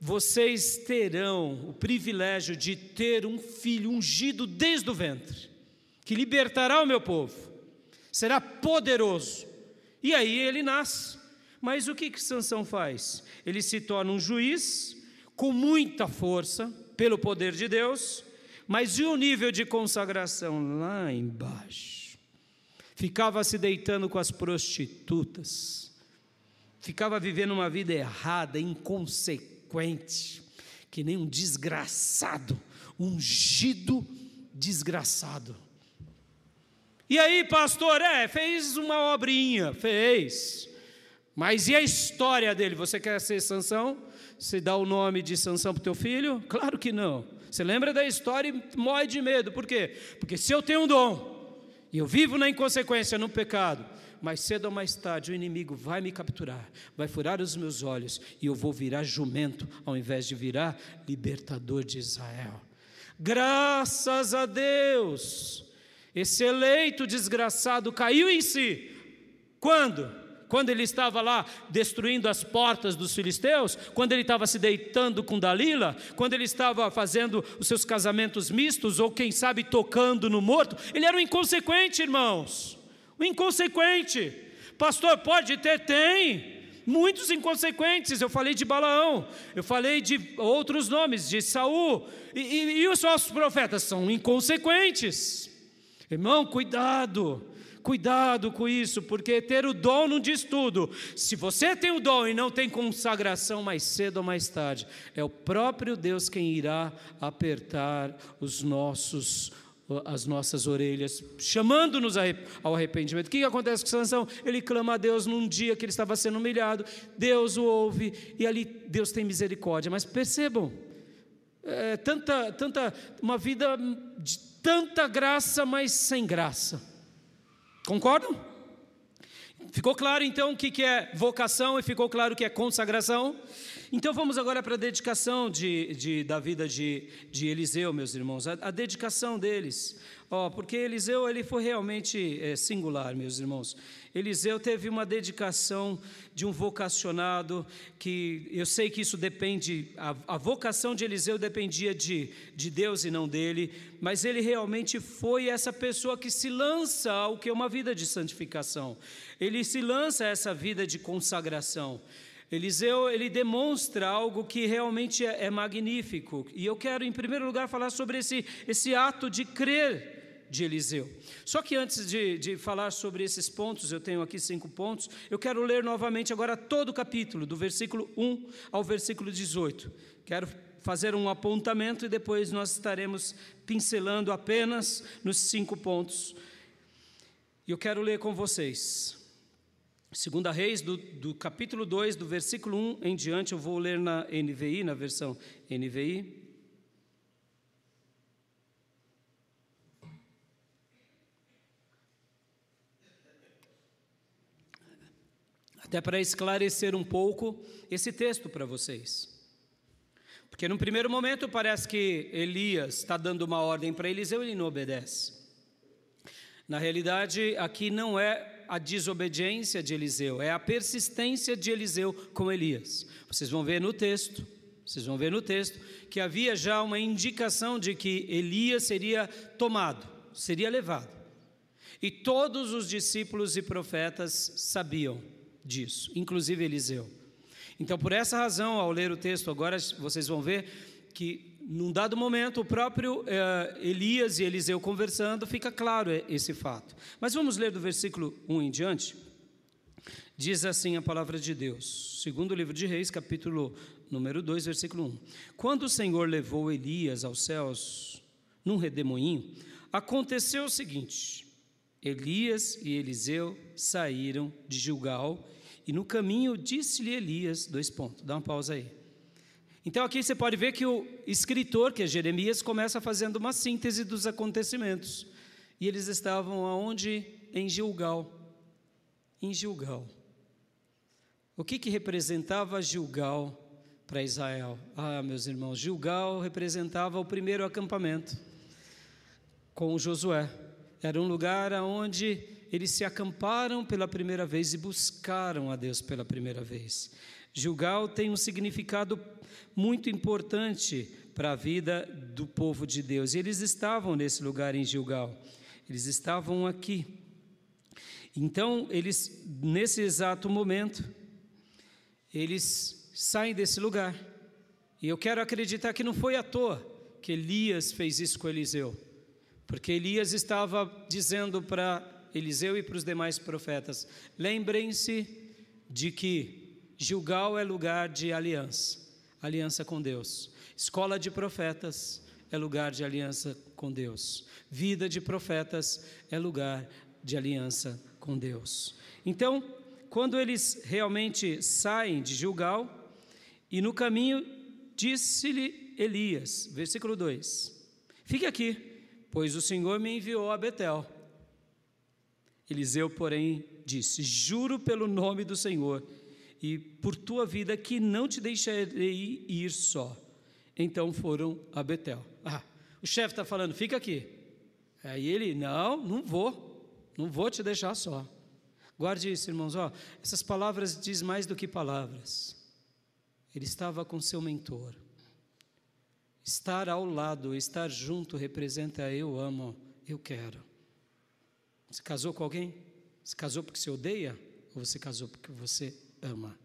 Vocês terão o privilégio de ter um filho ungido desde o ventre, que libertará o meu povo, será poderoso, e aí ele nasce. Mas o que que Sansão faz? Ele se torna um juiz com muita força pelo poder de Deus, mas e o nível de consagração lá embaixo? Ficava se deitando com as prostitutas. Ficava vivendo uma vida errada, inconsequente, que nem um desgraçado, ungido desgraçado. E aí, pastor, é, fez uma obrinha, fez. Mas e a história dele? Você quer ser Sansão? Você dá o nome de Sansão para o teu filho? Claro que não. Você lembra da história e morre de medo. Por quê? Porque se eu tenho um dom, e eu vivo na inconsequência, no pecado, mais cedo ou mais tarde o inimigo vai me capturar, vai furar os meus olhos, e eu vou virar jumento, ao invés de virar libertador de Israel. Graças a Deus! Esse eleito desgraçado caiu em si. Quando? Quando ele estava lá destruindo as portas dos filisteus, quando ele estava se deitando com Dalila, quando ele estava fazendo os seus casamentos mistos, ou quem sabe tocando no morto, ele era um inconsequente, irmãos. Um inconsequente. Pastor, pode ter? Tem. Muitos inconsequentes. Eu falei de Balaão, eu falei de outros nomes, de Saul. E, e, e os nossos profetas são inconsequentes. Irmão, cuidado, cuidado com isso, porque ter o dom não diz tudo. Se você tem o dom e não tem consagração, mais cedo ou mais tarde, é o próprio Deus quem irá apertar os nossos as nossas orelhas, chamando-nos ao arrependimento. O que acontece com Sansão? Ele clama a Deus num dia que ele estava sendo humilhado, Deus o ouve e ali Deus tem misericórdia. Mas percebam, é, tanta, tanta, uma vida de tanta graça, mas sem graça. Concordam? Ficou claro então o que é vocação e ficou claro o que é consagração? Então vamos agora para a dedicação de, de, da vida de, de Eliseu, meus irmãos, a, a dedicação deles. Oh, porque Eliseu ele foi realmente é, singular, meus irmãos. Eliseu teve uma dedicação de um vocacionado que eu sei que isso depende, a, a vocação de Eliseu dependia de, de Deus e não dele, mas ele realmente foi essa pessoa que se lança ao que é uma vida de santificação. Ele se lança a essa vida de consagração. Eliseu, ele demonstra algo que realmente é, é, magnífico. E eu quero, em primeiro lugar, falar sobre esse, esse ato de crer de Eliseu. Só que antes de, de falar sobre esses pontos, eu tenho aqui cinco pontos, eu quero ler novamente agora todo o capítulo, do versículo 1 ao versículo 18. Quero fazer um apontamento e depois nós estaremos pincelando apenas nos cinco pontos. E eu quero ler com vocês. Segunda Reis, do, do capítulo 2, do versículo 1 em diante, eu vou ler na NVI, na versão NVI. Até para esclarecer um pouco esse texto para vocês. Porque no primeiro momento parece que Elias está dando uma ordem para Eliseu e ele não obedece. Na realidade, aqui não é a desobediência de Eliseu, é a persistência de Eliseu com Elias. Vocês vão ver no texto, vocês vão ver no texto que havia já uma indicação de que Elias seria tomado, seria levado. E todos os discípulos e profetas sabiam disso, inclusive Eliseu. Então, por essa razão, ao ler o texto agora, vocês vão ver que num dado momento, o próprio eh, Elias e Eliseu conversando, fica claro esse fato. Mas vamos ler do versículo 1 em diante. Diz assim a palavra de Deus, segundo o livro de Reis, capítulo número 2, versículo 1. Quando o Senhor levou Elias aos céus num redemoinho, aconteceu o seguinte: Elias e Eliseu saíram de Gilgal, e no caminho disse-lhe Elias, dois pontos, dá uma pausa aí. Então aqui você pode ver que o escritor, que é Jeremias, começa fazendo uma síntese dos acontecimentos. E eles estavam aonde? Em Gilgal. Em Gilgal. O que, que representava Gilgal para Israel? Ah, meus irmãos, Gilgal representava o primeiro acampamento com Josué. Era um lugar onde eles se acamparam pela primeira vez e buscaram a Deus pela primeira vez. Gilgal tem um significado muito importante para a vida do povo de Deus. E eles estavam nesse lugar em Gilgal. Eles estavam aqui. Então, eles nesse exato momento, eles saem desse lugar. E eu quero acreditar que não foi à toa que Elias fez isso com Eliseu. Porque Elias estava dizendo para Eliseu e para os demais profetas: lembrem-se de que Gilgal é lugar de aliança, aliança com Deus. Escola de profetas é lugar de aliança com Deus. Vida de profetas é lugar de aliança com Deus. Então, quando eles realmente saem de Gilgal, e no caminho disse-lhe Elias, versículo 2: Fique aqui, pois o Senhor me enviou a Betel. Eliseu, porém, disse: Juro pelo nome do Senhor e por tua vida que não te deixarei ir só. Então foram a Betel. Ah, o chefe está falando, fica aqui. Aí ele, não, não vou, não vou te deixar só. Guarde isso, irmãos, ó, essas palavras diz mais do que palavras. Ele estava com seu mentor. Estar ao lado, estar junto representa eu amo, eu quero. Você casou com alguém? Você casou porque você odeia? Ou você casou porque você ama.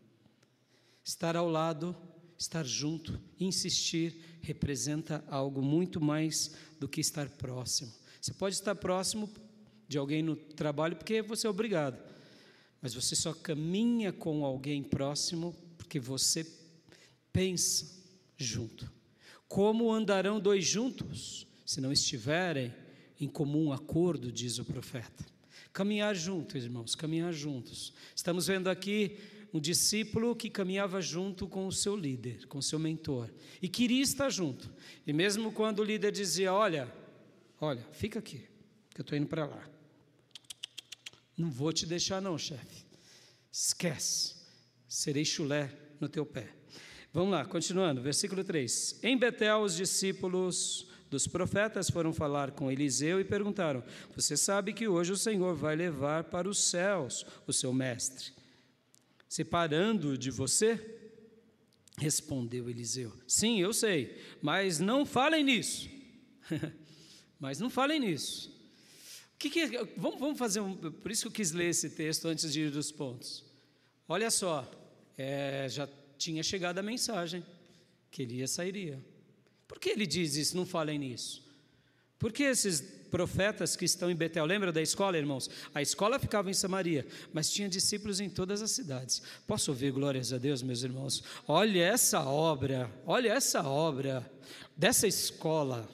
Estar ao lado, estar junto, insistir, representa algo muito mais do que estar próximo. Você pode estar próximo de alguém no trabalho porque você é obrigado, mas você só caminha com alguém próximo porque você pensa junto. Como andarão dois juntos se não estiverem em comum acordo, diz o profeta? Caminhar juntos, irmãos, caminhar juntos. Estamos vendo aqui um discípulo que caminhava junto com o seu líder, com o seu mentor, e queria estar junto. E mesmo quando o líder dizia: Olha, olha, fica aqui, que eu estou indo para lá. Não vou te deixar, não, chefe. Esquece, serei chulé no teu pé. Vamos lá, continuando, versículo 3. Em Betel, os discípulos dos profetas foram falar com Eliseu e perguntaram: Você sabe que hoje o Senhor vai levar para os céus o seu mestre? separando de você? Respondeu Eliseu: Sim, eu sei, mas não falem nisso. mas não falem nisso. Que que, vamos, vamos fazer um. Por isso que eu quis ler esse texto antes de ir dos pontos. Olha só, é, já tinha chegado a mensagem que Elias sairia. Por que ele diz isso? Não falem nisso. Porque esses profetas que estão em Betel, lembra da escola, irmãos? A escola ficava em Samaria, mas tinha discípulos em todas as cidades. Posso ouvir glórias a Deus, meus irmãos? Olha essa obra, olha essa obra dessa escola.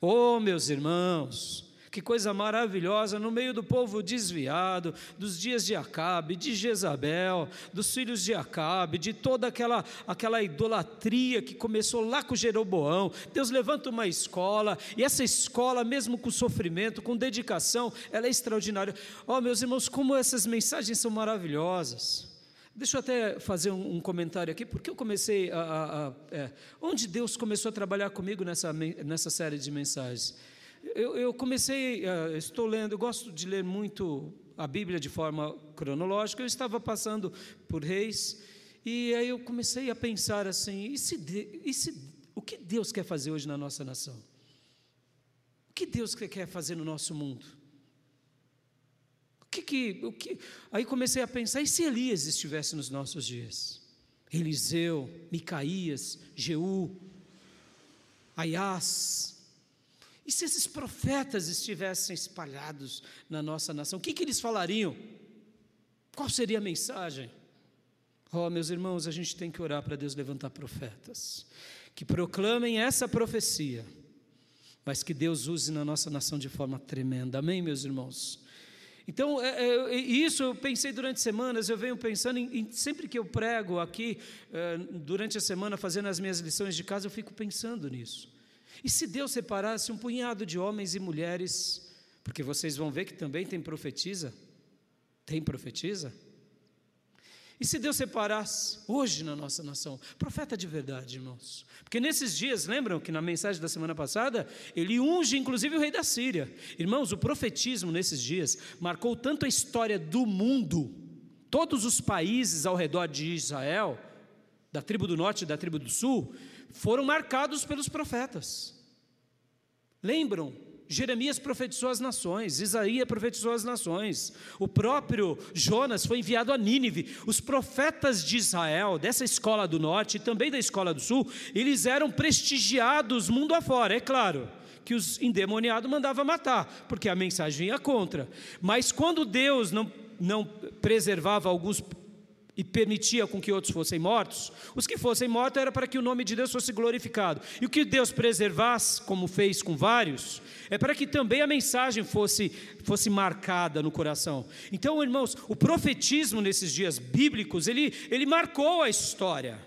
Oh, meus irmãos, que coisa maravilhosa, no meio do povo desviado, dos dias de Acabe, de Jezabel, dos filhos de Acabe, de toda aquela, aquela idolatria que começou lá com Jeroboão. Deus levanta uma escola, e essa escola, mesmo com sofrimento, com dedicação, ela é extraordinária. Oh, meus irmãos, como essas mensagens são maravilhosas. Deixa eu até fazer um, comentário aqui, porque eu comecei a. a, a é, onde Deus começou a trabalhar comigo nessa, nessa série de mensagens? Eu, eu comecei, uh, estou lendo, eu gosto de ler muito a Bíblia de forma cronológica. Eu estava passando por Reis e aí eu comecei a pensar assim: e se, e se, o que Deus quer fazer hoje na nossa nação? O que Deus quer fazer no nosso mundo? O que, que, o que... Aí comecei a pensar: e se Elias estivesse nos nossos dias? Eliseu, Micaías, Jeú, Aiás, e se esses profetas estivessem espalhados na nossa nação, o que, que eles falariam? Qual seria a mensagem? Oh, meus irmãos, a gente tem que orar para Deus levantar profetas que proclamem essa profecia, mas que Deus use na nossa nação de forma tremenda. Amém, meus irmãos? Então, é, é, isso eu pensei durante semanas, eu venho pensando, em, em, sempre que eu prego aqui, é, durante a semana, fazendo as minhas lições de casa, eu fico pensando nisso. E se Deus separasse um punhado de homens e mulheres, porque vocês vão ver que também tem profetisa, tem profetisa? E se Deus separasse hoje na nossa nação, profeta de verdade, irmãos? Porque nesses dias, lembram que na mensagem da semana passada, ele unge inclusive o rei da Síria. Irmãos, o profetismo nesses dias marcou tanto a história do mundo, todos os países ao redor de Israel, da tribo do norte e da tribo do sul, foram marcados pelos profetas. Lembram? Jeremias profetizou as nações, Isaías profetizou as nações, o próprio Jonas foi enviado a Nínive. Os profetas de Israel, dessa escola do norte e também da escola do sul, eles eram prestigiados mundo afora, é claro que os endemoniados mandavam matar, porque a mensagem ia contra. Mas quando Deus não, não preservava alguns e permitia com que outros fossem mortos, os que fossem mortos era para que o nome de Deus fosse glorificado. E o que Deus preservasse, como fez com vários, é para que também a mensagem fosse, fosse marcada no coração. Então, irmãos, o profetismo nesses dias bíblicos, ele, ele marcou a história.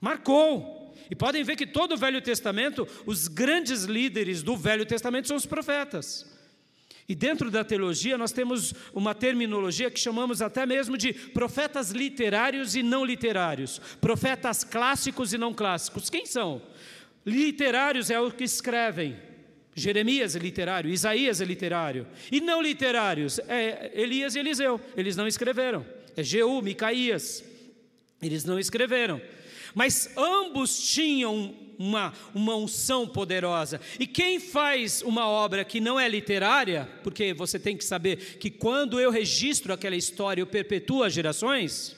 Marcou. E podem ver que todo o Velho Testamento, os grandes líderes do Velho Testamento são os profetas. E dentro da teologia nós temos uma terminologia que chamamos até mesmo de profetas literários e não literários, profetas clássicos e não clássicos. Quem são? Literários é o que escrevem. Jeremias é literário, Isaías é literário. E não literários é Elias e Eliseu, eles não escreveram. É Jeú, Micaías, eles não escreveram. Mas ambos tinham uma, uma unção poderosa. E quem faz uma obra que não é literária, porque você tem que saber que quando eu registro aquela história, eu perpetuo as gerações.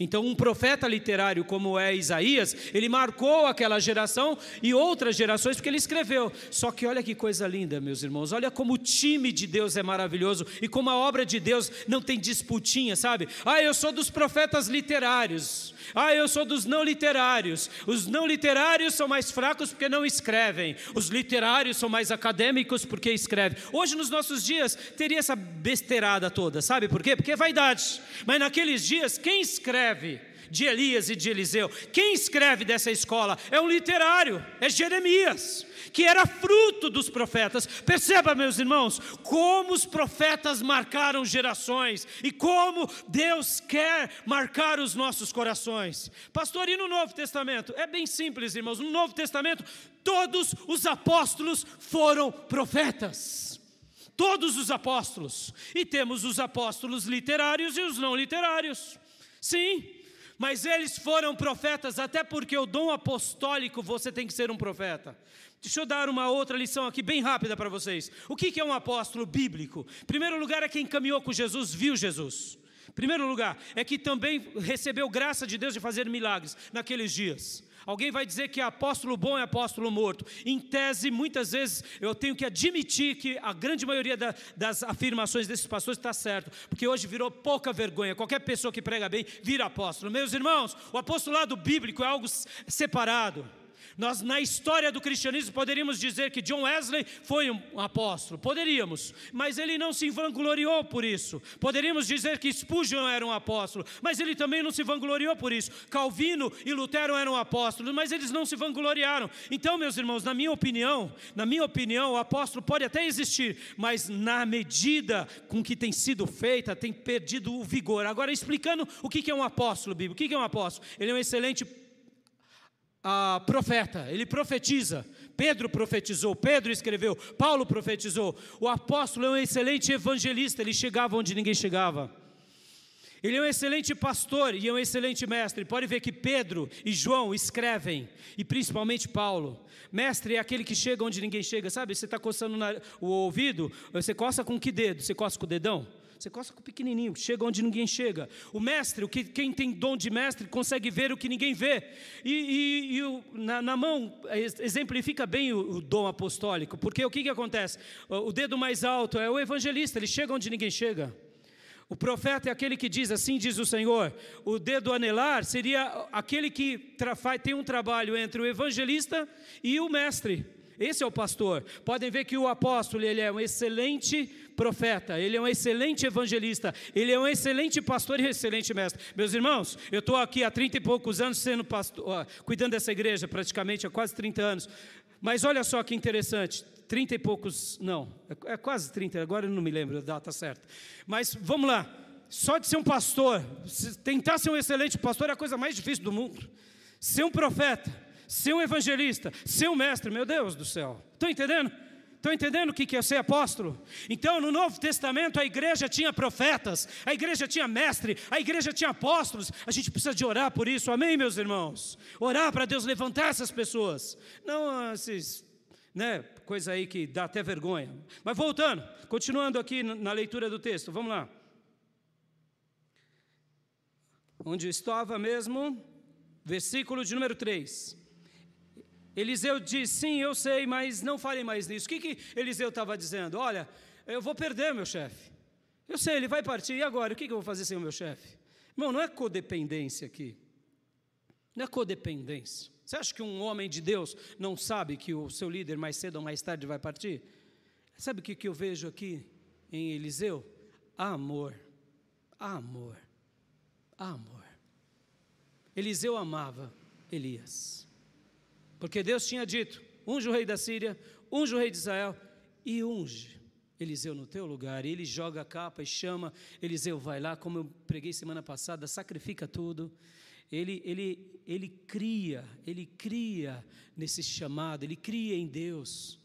Então, um profeta literário como é Isaías, ele marcou aquela geração e outras gerações porque ele escreveu. Só que olha que coisa linda, meus irmãos. Olha como o time de Deus é maravilhoso e como a obra de Deus não tem disputinha, sabe? Ah, eu sou dos profetas literários. Ah, eu sou dos não literários. Os não literários são mais fracos porque não escrevem. Os literários são mais acadêmicos porque escrevem. Hoje, nos nossos dias, teria essa besteirada toda, sabe por quê? Porque é vaidade. Mas naqueles dias, quem escreve? De Elias e de Eliseu. Quem escreve dessa escola é um literário, é Jeremias que era fruto dos profetas. Perceba, meus irmãos, como os profetas marcaram gerações e como Deus quer marcar os nossos corações. Pastor, e no Novo Testamento? É bem simples, irmãos. No Novo Testamento, todos os apóstolos foram profetas. Todos os apóstolos. E temos os apóstolos literários e os não literários. Sim, mas eles foram profetas, até porque o dom apostólico você tem que ser um profeta. Deixa eu dar uma outra lição aqui bem rápida para vocês. O que é um apóstolo bíblico? Em primeiro lugar, é quem caminhou com Jesus, viu Jesus. Primeiro lugar, é que também recebeu graça de Deus de fazer milagres naqueles dias. Alguém vai dizer que apóstolo bom é apóstolo morto. Em tese, muitas vezes eu tenho que admitir que a grande maioria da, das afirmações desses pastores está certo, porque hoje virou pouca vergonha. Qualquer pessoa que prega bem vira apóstolo. Meus irmãos, o apostolado bíblico é algo separado. Nós, na história do cristianismo, poderíamos dizer que John Wesley foi um apóstolo, poderíamos, mas ele não se vangloriou por isso. Poderíamos dizer que Spurgeon era um apóstolo, mas ele também não se vangloriou por isso. Calvino e Lutero eram apóstolos, mas eles não se vangloriaram. Então, meus irmãos, na minha opinião, na minha opinião, o apóstolo pode até existir, mas na medida com que tem sido feita, tem perdido o vigor. Agora, explicando o que é um apóstolo bíblico. O que é um apóstolo? Ele é um excelente ah, profeta, ele profetiza. Pedro profetizou, Pedro escreveu, Paulo profetizou. O apóstolo é um excelente evangelista, ele chegava onde ninguém chegava. Ele é um excelente pastor e é um excelente mestre. Pode ver que Pedro e João escrevem, e principalmente Paulo. Mestre é aquele que chega onde ninguém chega, sabe? Você está coçando o ouvido, você coça com que dedo? Você coça com o dedão? Você coça com o pequenininho, chega onde ninguém chega. O mestre, o que, quem tem dom de mestre, consegue ver o que ninguém vê. E, e, e o, na, na, mão, exemplifica bem o, o, dom apostólico, porque o que, que acontece? O, o dedo mais alto é o evangelista, ele chega onde ninguém chega. O profeta é aquele que diz, assim diz o Senhor. O dedo anelar seria aquele que tem um trabalho entre o evangelista e o mestre. Esse é o pastor. Podem ver que o apóstolo ele é um excelente profeta, ele é um excelente evangelista, ele é um excelente pastor e excelente mestre. Meus irmãos, eu estou aqui há 30 e poucos anos sendo pastor, cuidando dessa igreja, praticamente há quase 30 anos. Mas olha só que interessante, 30 e poucos, não, é, é quase 30, agora eu não me lembro a data certa. Mas vamos lá, só de ser um pastor, tentar ser um excelente pastor é a coisa mais difícil do mundo. Ser um profeta, ser um evangelista, ser um mestre, meu Deus do céu. Estão entendendo? Estão entendendo o que é ser apóstolo? Então, no Novo Testamento, a igreja tinha profetas, a igreja tinha mestre, a igreja tinha apóstolos. A gente precisa de orar por isso, amém, meus irmãos? Orar para Deus levantar essas pessoas. Não esses, né, coisa aí que dá até vergonha. Mas voltando, continuando aqui na leitura do texto, vamos lá. Onde estava mesmo? Versículo de número 3. Eliseu diz: Sim, eu sei, mas não fale mais nisso. O que, que Eliseu estava dizendo? Olha, eu vou perder meu chefe. Eu sei, ele vai partir, e agora? O que, que eu vou fazer sem o meu chefe? Irmão, não é codependência aqui. Não é codependência. Você acha que um homem de Deus não sabe que o seu líder mais cedo ou mais tarde vai partir? Sabe o que, que eu vejo aqui em Eliseu? Amor. Amor. Amor. Eliseu amava Elias. Porque Deus tinha dito: unge o rei da Síria, unge o rei de Israel e unge Eliseu no teu lugar. E ele joga a capa e chama Eliseu, vai lá, como eu preguei semana passada, sacrifica tudo. Ele, ele, ele cria, ele cria nesse chamado, ele cria em Deus.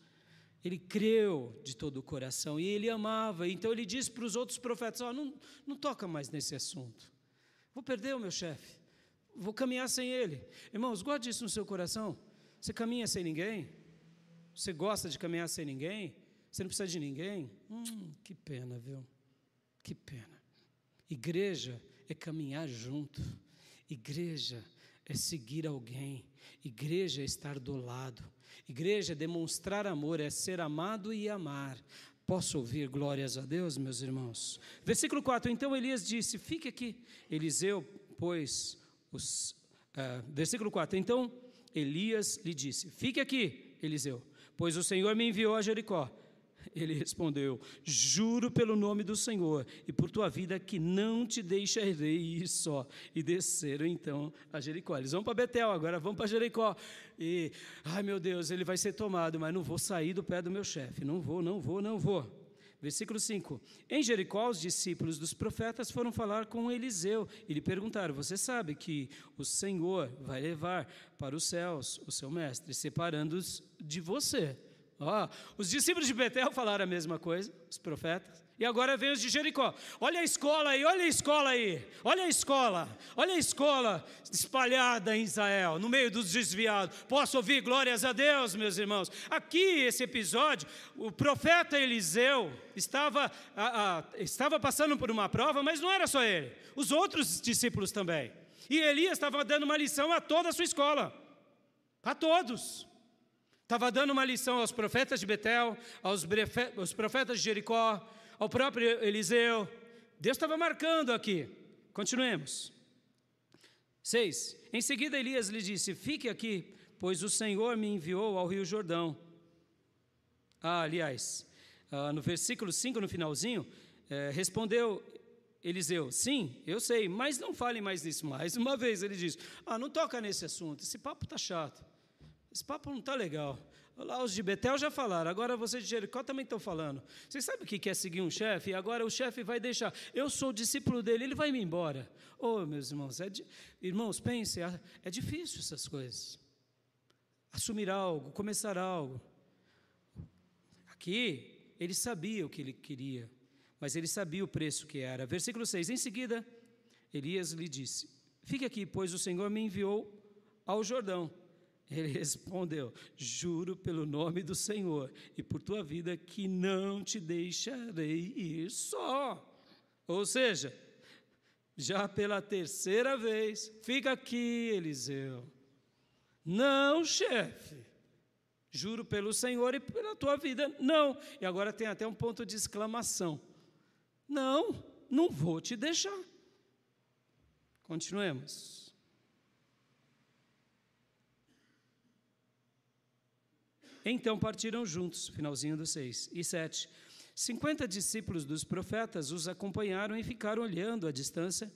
Ele creu de todo o coração e ele amava. Então ele disse para os outros profetas: oh, não, não toca mais nesse assunto. Vou perder o meu chefe. Vou caminhar sem ele. Irmãos, guarde isso no seu coração. Você caminha sem ninguém? Você gosta de caminhar sem ninguém? Você não precisa de ninguém? Hum, que pena, viu? Que pena. Igreja é caminhar junto. Igreja é seguir alguém. Igreja é estar do lado. Igreja é demonstrar amor, é ser amado e amar. Posso ouvir glórias a Deus, meus irmãos? Versículo 4: Então Elias disse: Fique aqui. Eliseu, pois, os. Uh, versículo 4: Então Elias lhe disse: Fique aqui, Eliseu, pois o Senhor me enviou a Jericó. Ele respondeu: Juro pelo nome do Senhor e por tua vida que não te deixarei ir só. E desceram então a Jericó. Eles vão para Betel, agora vão para Jericó. E, ai meu Deus, ele vai ser tomado, mas não vou sair do pé do meu chefe. Não vou, não vou, não vou. Versículo 5: Em Jericó, os discípulos dos profetas foram falar com Eliseu e lhe perguntaram: Você sabe que o Senhor vai levar para os céus o seu mestre, separando-os de você? Ó, os discípulos de Betel falaram a mesma coisa, os profetas. E agora vem os de Jericó. Olha a escola aí, olha a escola aí. Olha a escola. Olha a escola espalhada em Israel, no meio dos desviados. Posso ouvir glórias a Deus, meus irmãos. Aqui, esse episódio, o profeta Eliseu estava, a, a, estava passando por uma prova, mas não era só ele. Os outros discípulos também. E Elias estava dando uma lição a toda a sua escola. A todos. Estava dando uma lição aos profetas de Betel, aos, aos profetas de Jericó, ao próprio Eliseu. Deus estava marcando aqui. Continuemos. 6. Em seguida, Elias lhe disse: Fique aqui, pois o Senhor me enviou ao Rio Jordão. Ah, aliás, ah, no versículo 5, no finalzinho, eh, respondeu Eliseu: Sim, eu sei, mas não fale mais nisso mais. Uma vez ele disse: Ah, não toca nesse assunto, esse papo está chato, esse papo não está legal. Lá os de Betel já falaram, agora vocês de Jericó também estão falando. Vocês sabem o que é seguir um chefe? Agora o chefe vai deixar. Eu sou discípulo dele, ele vai me embora. Oh, meus irmãos, é di... irmãos, pensem, é, é difícil essas coisas. Assumir algo, começar algo. Aqui, ele sabia o que ele queria, mas ele sabia o preço que era. Versículo 6: Em seguida, Elias lhe disse: Fique aqui, pois o Senhor me enviou ao Jordão. Ele respondeu: Juro pelo nome do Senhor e por tua vida que não te deixarei ir só. Ou seja, já pela terceira vez, fica aqui, Eliseu. Não, chefe. Juro pelo Senhor e pela tua vida, não. E agora tem até um ponto de exclamação. Não, não vou te deixar. Continuemos. Então partiram juntos, finalzinho do 6 e 7. Cinquenta discípulos dos profetas os acompanharam e ficaram olhando à distância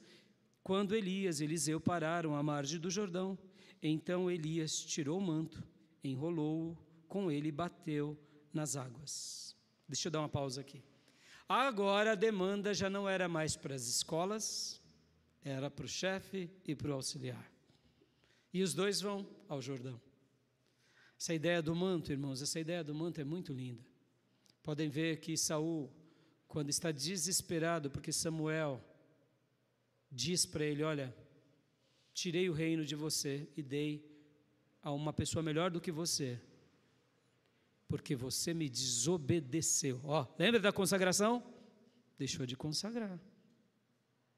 quando Elias e Eliseu pararam à margem do Jordão. Então Elias tirou o manto, enrolou-o com ele e bateu nas águas. Deixa eu dar uma pausa aqui. Agora a demanda já não era mais para as escolas, era para o chefe e para o auxiliar. E os dois vão ao Jordão. Essa ideia do manto, irmãos, essa ideia do manto é muito linda. Podem ver que Saul, quando está desesperado, porque Samuel diz para ele: Olha, tirei o reino de você e dei a uma pessoa melhor do que você, porque você me desobedeceu. Ó, lembra da consagração? Deixou de consagrar.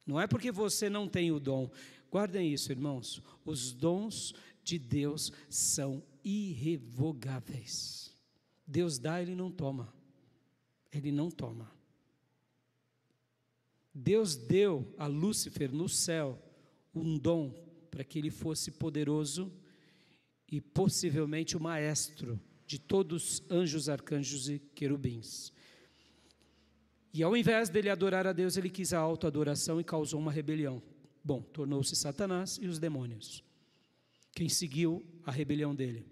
Não é porque você não tem o dom. Guardem isso, irmãos. Os dons de Deus são irrevogáveis. Deus dá, ele não toma. Ele não toma. Deus deu a Lúcifer no céu um dom para que ele fosse poderoso e possivelmente o maestro de todos os anjos, arcanjos e querubins. E ao invés dele adorar a Deus, ele quis a autoadoração e causou uma rebelião. Bom, tornou-se Satanás e os demônios. Quem seguiu a rebelião dele.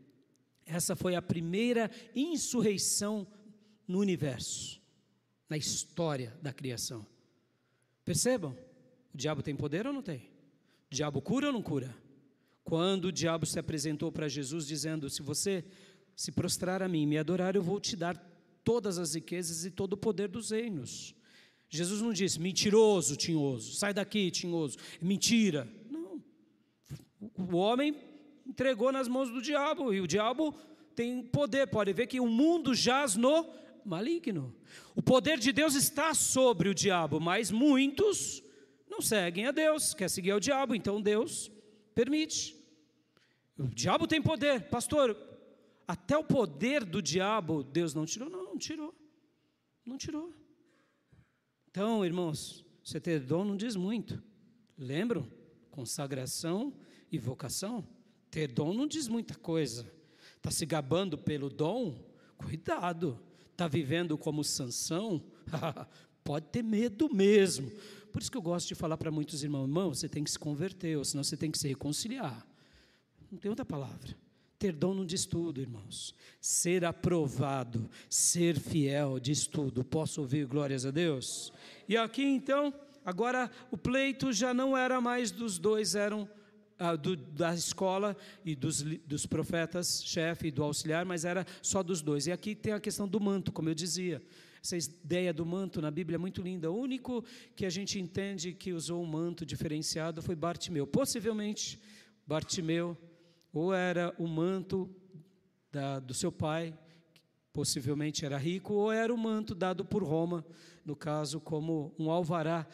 Essa foi a primeira insurreição no universo, na história da criação. Percebam? O diabo tem poder ou não tem? O diabo cura ou não cura? Quando o diabo se apresentou para Jesus dizendo: Se você se prostrar a mim e me adorar, eu vou te dar todas as riquezas e todo o poder dos reinos. Jesus não disse, mentiroso, tinhoso, sai daqui, tinhoso, mentira. Não. O homem entregou nas mãos do diabo, e o diabo tem poder, pode ver que o mundo jaz no maligno. O poder de Deus está sobre o diabo, mas muitos não seguem a Deus, quer seguir ao diabo, então Deus permite. O diabo tem poder, pastor. Até o poder do diabo Deus não tirou, não, não tirou, não tirou. Então, irmãos, você ter dom não diz muito. Lembram? Consagração e vocação. Ter dom não diz muita coisa. Está se gabando pelo dom? Cuidado. Está vivendo como Sansão? Pode ter medo mesmo. Por isso que eu gosto de falar para muitos irmãos, irmão, você tem que se converter, ou senão você tem que se reconciliar. Não tem outra palavra. Ter dom não diz tudo, irmãos. Ser aprovado, ser fiel diz tudo. Posso ouvir glórias a Deus? E aqui então, agora o pleito já não era mais dos dois, eram do, da escola e dos, dos profetas, chefe e do auxiliar, mas era só dos dois. E aqui tem a questão do manto, como eu dizia. Essa ideia do manto na Bíblia é muito linda. O único que a gente entende que usou um manto diferenciado foi Bartimeu. Possivelmente, Bartimeu, ou era o manto da, do seu pai, possivelmente era rico, ou era o manto dado por Roma, no caso, como um alvará,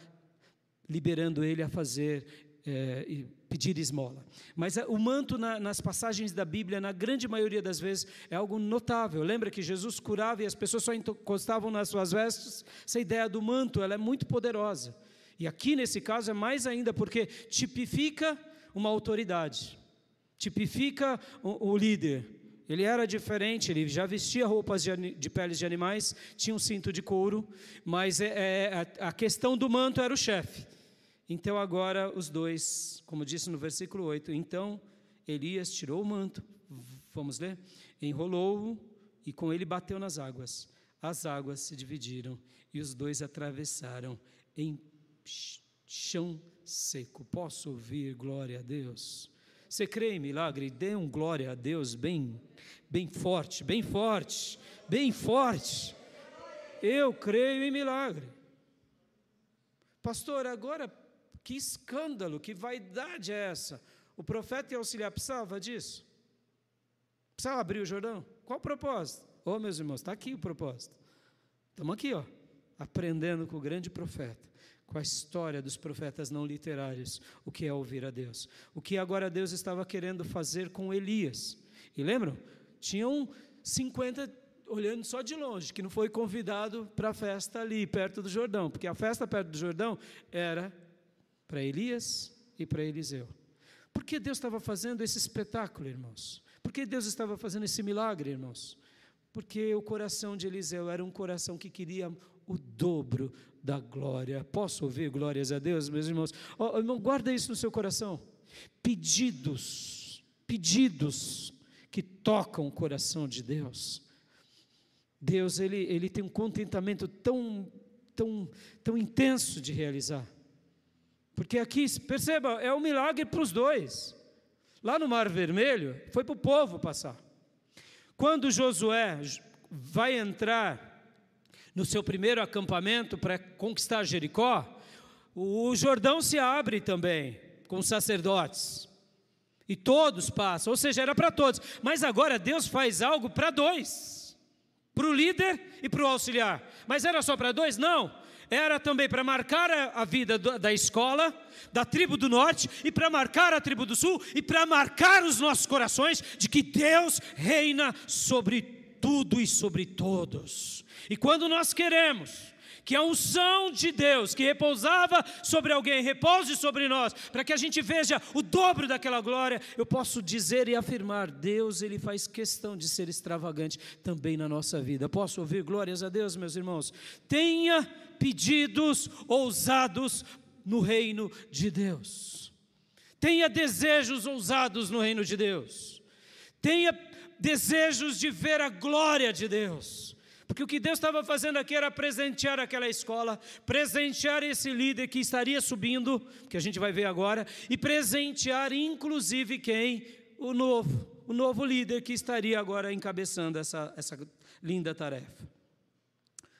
liberando ele a fazer é, pedir esmola. Mas eh, o manto na, nas passagens da Bíblia, na grande maioria das vezes, é algo notável. Lembra que Jesus curava e as pessoas só encostavam nas suas vestes? Essa ideia do manto ela é muito poderosa. E aqui nesse caso é mais ainda porque tipifica uma autoridade, tipifica o, o líder. Ele era diferente, ele já vestia roupas de, de, peles de animais, tinha um cinto de couro, mas é, é, a, a questão do manto era o chefe. Então agora os dois, como disse no versículo 8, então Elias tirou o manto, vamos ler? Enrolou-o e com ele bateu nas águas. As águas se dividiram e os dois atravessaram em chão seco. Posso ouvir glória a Deus? Você crê em milagre? Dê um glória a Deus bem, bem forte, bem forte, bem forte. Eu creio em milagre. Pastor, agora que escândalo, que vaidade é essa? O profeta e auxiliar precisava disso? Precisava abrir o Jordão? Qual o propósito? Ô, oh, meus irmãos, está aqui o propósito. Estamos aqui, ó, aprendendo com o grande profeta, com a história dos profetas não literários, o que é ouvir a Deus. O que agora Deus estava querendo fazer com Elias. E lembram? Tinham 50 olhando só de longe, que não foi convidado para a festa ali, perto do Jordão, porque a festa perto do Jordão era para Elias e para Eliseu. Por que Deus estava fazendo esse espetáculo, irmãos? Por que Deus estava fazendo esse milagre, irmãos? Porque o coração de Eliseu era um coração que queria o dobro da glória. Posso ouvir glórias a Deus, meus irmãos? Oh, irmão, guarda isso no seu coração. Pedidos, pedidos que tocam o coração de Deus. Deus, ele, ele tem um contentamento tão, tão, tão intenso de realizar. Porque aqui, perceba, é um milagre para os dois. Lá no Mar Vermelho, foi para o povo passar. Quando Josué vai entrar no seu primeiro acampamento para conquistar Jericó, o Jordão se abre também com os sacerdotes. E todos passam, ou seja, era para todos. Mas agora Deus faz algo para dois: para o líder e para o auxiliar. Mas era só para dois? Não era também para marcar a vida da escola, da tribo do norte, e para marcar a tribo do sul, e para marcar os nossos corações de que Deus reina sobre tudo e sobre todos. E quando nós queremos que a unção de Deus que repousava sobre alguém repouse sobre nós, para que a gente veja o dobro daquela glória, eu posso dizer e afirmar: Deus, Ele faz questão de ser extravagante também na nossa vida. Posso ouvir glórias a Deus, meus irmãos? Tenha pedidos ousados no reino de Deus. Tenha desejos ousados no reino de Deus. Tenha desejos de ver a glória de Deus. Porque o que Deus estava fazendo aqui era presentear aquela escola, presentear esse líder que estaria subindo, que a gente vai ver agora, e presentear inclusive quem? O novo, o novo líder que estaria agora encabeçando essa, essa linda tarefa.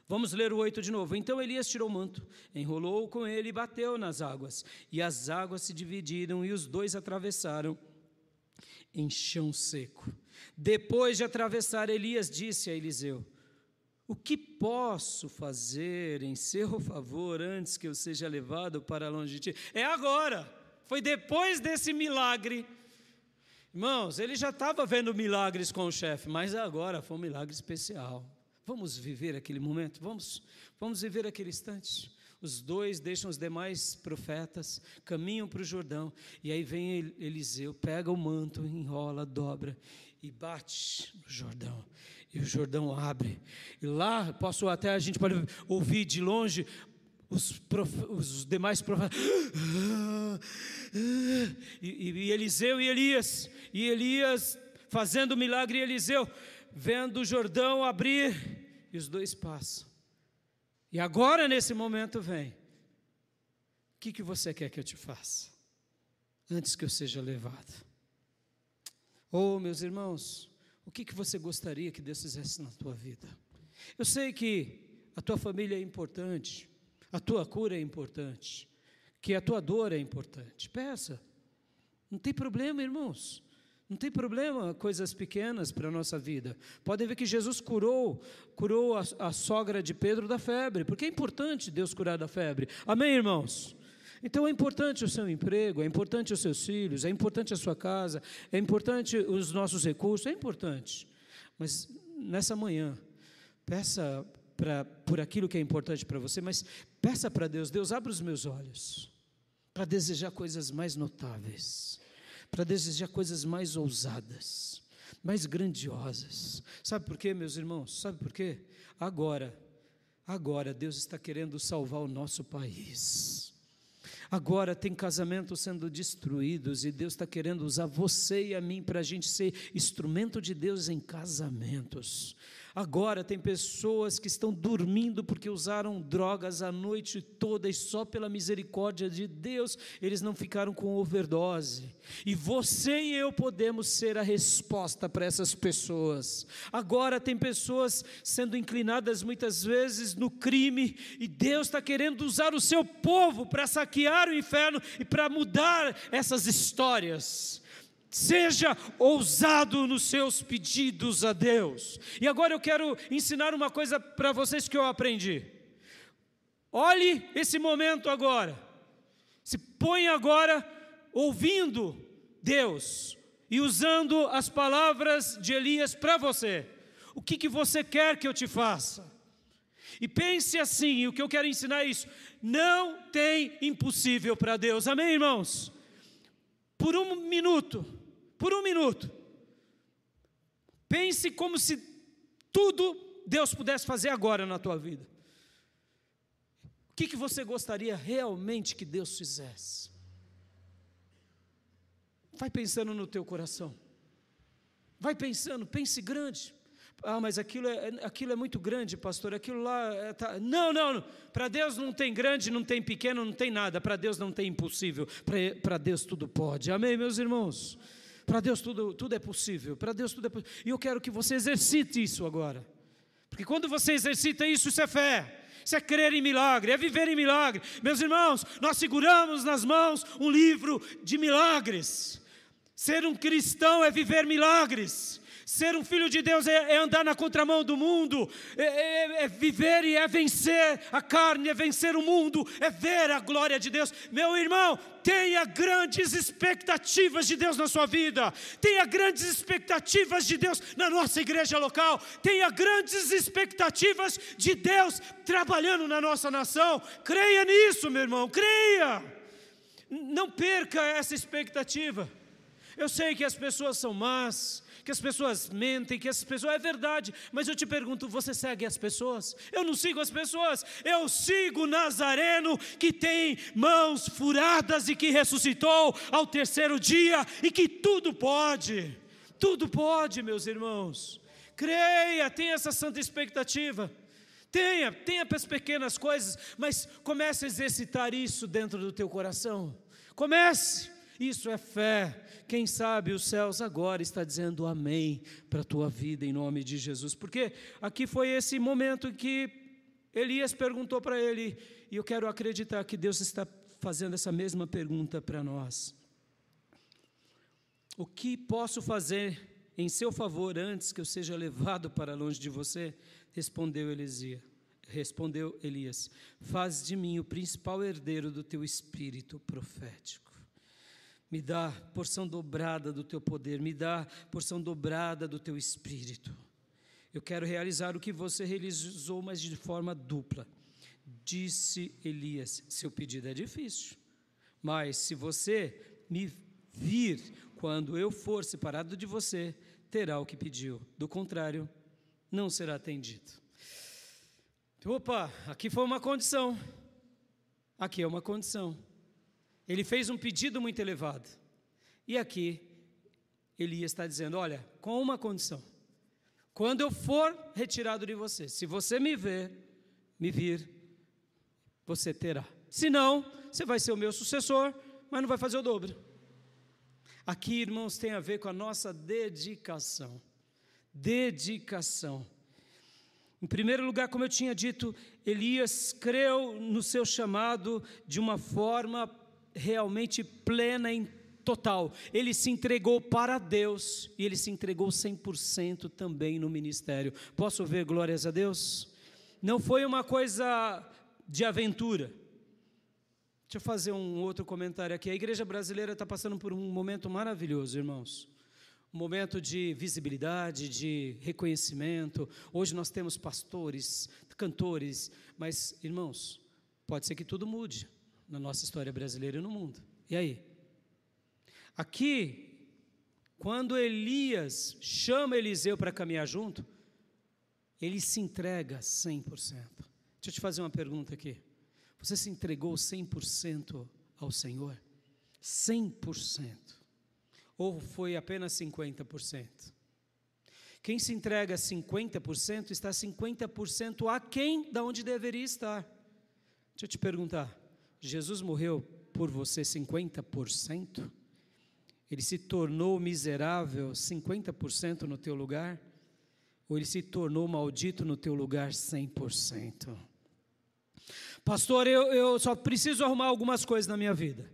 Vamos ler o 8 de novo. Então Elias tirou o manto, enrolou com ele e bateu nas águas. E as águas se dividiram e os dois atravessaram em chão seco. Depois de atravessar, Elias disse a Eliseu: O que posso fazer em seu favor antes que eu seja levado para longe de ti? É agora. Foi depois desse milagre. Irmãos, ele já estava vendo milagres com o chefe, mas agora foi um milagre especial. Vamos viver aquele momento, vamos, vamos viver aquele instante. Os dois deixam os demais profetas, caminham para o Jordão, e aí vem Eliseu, pega o manto, enrola, dobra e bate no Jordão. E o Jordão abre. E lá, posso até a gente pode ouvir de longe os, prof, os demais profetas. E, e, Eliseu e Elias, e Elias fazendo o milagre, e Eliseu vendo o Jordão abrir, e os dois passam. E agora, nesse momento, vem: O que, que você quer que eu te faça? antes que eu seja levado. Oh, meus irmãos, o que, que você gostaria que Deus fizesse na tua vida? Eu sei que a tua família é importante, a tua cura é importante, que a tua dor é importante. Peça. Não tem problema, irmãos. Não tem problema coisas pequenas para a nossa vida. Podem ver que Jesus curou, curou a, a sogra de Pedro da febre, porque é importante Deus curar da febre. Amém, irmãos? Então é importante o seu emprego, é importante os seus filhos, é importante a sua casa, é importante os nossos recursos, é importante. Mas nessa manhã, peça pra, por aquilo que é importante para você, mas peça para Deus: Deus, abre os meus olhos para desejar coisas mais notáveis, para desejar coisas mais ousadas, mais grandiosas. Sabe por quê, meus irmãos? Sabe por quê? Agora, agora Deus está querendo salvar o nosso país. Agora tem casamentos sendo destruídos e Deus está querendo usar você e a mim para a gente ser instrumento de Deus em casamentos. Agora tem pessoas que estão dormindo porque usaram drogas a noite toda e só pela misericórdia de Deus eles não ficaram com overdose. E você e eu podemos ser a resposta para essas pessoas. Agora tem pessoas sendo inclinadas muitas vezes no crime e Deus está querendo usar o seu povo para saquear o inferno e para mudar essas histórias. Seja ousado nos seus pedidos a Deus. E agora eu quero ensinar uma coisa para vocês que eu aprendi. Olhe esse momento agora. Se põe agora ouvindo Deus e usando as palavras de Elias para você. O que, que você quer que eu te faça? E pense assim, o que eu quero ensinar é isso: não tem impossível para Deus, amém, irmãos? Por um minuto, por um minuto. Pense como se tudo Deus pudesse fazer agora na tua vida. O que, que você gostaria realmente que Deus fizesse? Vai pensando no teu coração. Vai pensando, pense grande. Ah, mas aquilo é, aquilo é muito grande, pastor. Aquilo lá. É, tá... Não, não. não. Para Deus não tem grande, não tem pequeno, não tem nada. Para Deus não tem impossível. Para Deus tudo pode. Amém, meus irmãos? Para Deus tudo, tudo é possível. Para Deus tudo é possível. E eu quero que você exercite isso agora. Porque quando você exercita isso, isso é fé. Isso é crer em milagre, é viver em milagre. Meus irmãos, nós seguramos nas mãos um livro de milagres. Ser um cristão é viver milagres. Ser um filho de Deus é, é andar na contramão do mundo, é, é, é, viver e é vencer a carne, é vencer o mundo, é ver a glória de Deus. Meu irmão, tenha grandes expectativas de Deus na sua vida, tenha grandes expectativas de Deus na nossa igreja local, tenha grandes expectativas de Deus trabalhando na nossa nação. Creia nisso, meu irmão, creia. Não perca essa expectativa. Eu sei que as pessoas são más, que as pessoas mentem, que as pessoas. É verdade, mas eu te pergunto: você segue as pessoas? Eu não sigo as pessoas, eu sigo Nazareno que tem mãos furadas e que ressuscitou ao terceiro dia e que tudo pode, tudo pode, meus irmãos. Creia, tenha essa santa expectativa. Tenha, tenha as pequenas coisas, mas comece a exercitar isso dentro do teu coração. Comece. Isso é fé. Quem sabe os céus agora está dizendo amém para a tua vida em nome de Jesus. Porque aqui foi esse momento que Elias perguntou para ele, e eu quero acreditar que Deus está fazendo essa mesma pergunta para nós. O que posso fazer em seu favor antes que eu seja levado para longe de você? Respondeu Elisia. Respondeu Elias: Faz de mim o principal herdeiro do teu espírito profético. Me dá porção dobrada do teu poder, me dá porção dobrada do teu espírito. Eu quero realizar o que você realizou, mas de forma dupla. Disse Elias: Seu pedido é difícil, mas se você me vir quando eu for separado de você, terá o que pediu. Do contrário, não será atendido. Opa, aqui foi uma condição. Aqui é uma condição. Ele fez um pedido muito elevado. E aqui, Elias está dizendo: Olha, com uma condição. Quando eu for retirado de você, se você me ver, me vir, você terá. Se não, você vai ser o meu sucessor, mas não vai fazer o dobro. Aqui, irmãos, tem a ver com a nossa dedicação. Dedicação. Em primeiro lugar, como eu tinha dito, Elias creu no seu chamado de uma forma realmente plena e total. Ele se entregou para Deus e ele se entregou 100% também no ministério. Posso ver glórias a Deus? Não foi uma coisa de aventura. Deixa eu fazer um outro comentário aqui. A igreja brasileira está passando por um momento maravilhoso, irmãos um momento de visibilidade, de reconhecimento. Hoje nós temos pastores, cantores, mas, irmãos, pode ser que tudo mude na nossa história brasileira e no mundo. E aí? Aqui, quando Elias chama Eliseu para caminhar junto, ele se entrega 100%. Deixa eu te fazer uma pergunta aqui. Você se entregou 100% ao Senhor? 100% ou foi apenas 50%? Quem se entrega 50% está 50% aquém da onde deveria estar. Deixa eu te perguntar: Jesus morreu por você 50%? Ele se tornou miserável 50% no teu lugar? Ou ele se tornou maldito no teu lugar 100%? Pastor, eu, eu só preciso arrumar algumas coisas na minha vida.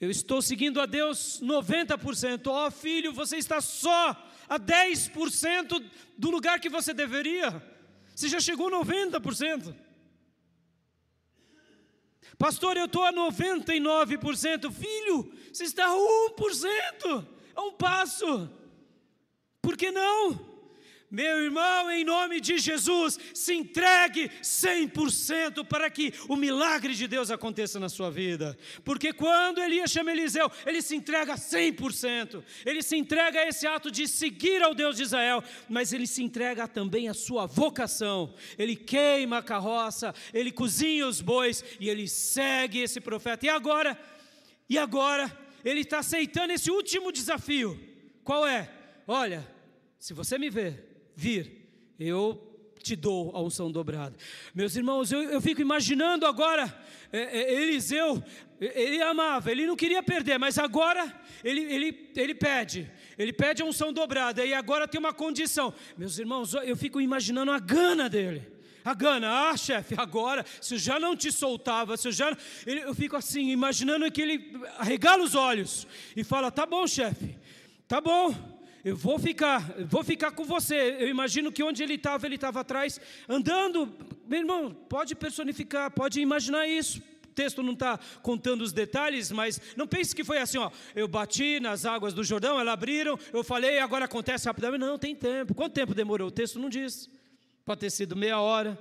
Eu estou seguindo a Deus 90%. Ó oh, filho, você está só a 10% do lugar que você deveria. Você já chegou a 90%. Pastor, eu estou a 99%. Filho, você está a 1%. É um passo. Por que não? Meu irmão, em nome de Jesus, se entregue 100% para que o milagre de Deus aconteça na sua vida. Porque quando Elias chama Eliseu, ele se entrega 100%. Ele se entrega a esse ato de seguir ao Deus de Israel, mas ele se entrega também à sua vocação. Ele queima a carroça, ele cozinha os bois e ele segue esse profeta. E agora, e agora, ele está aceitando esse último desafio. Qual é? Olha, se você me ver vir, eu te dou a unção dobrada. Meus irmãos, eu, eu fico imaginando agora, é, é, Eliseu, ele amava, ele não queria perder, mas agora ele, ele, ele pede, ele pede a unção dobrada, e agora tem uma condição. Meus irmãos, eu fico imaginando a gana dele. A gana, ah, chefe, agora, se eu já não te soltava, se eu já. Eu fico assim, imaginando que ele arregala os olhos e fala: tá bom, chefe, tá bom, eu vou ficar, vou ficar com você. Eu imagino que onde ele estava, ele estava atrás, andando. Meu irmão, pode personificar, pode imaginar isso. O texto não está contando os detalhes, mas não pense que foi assim, ó. Eu bati nas águas do Jordão, elas abriram, eu falei, agora acontece rapidamente. Não, tem tempo. Quanto tempo demorou? O texto não diz. Pode ter sido meia hora,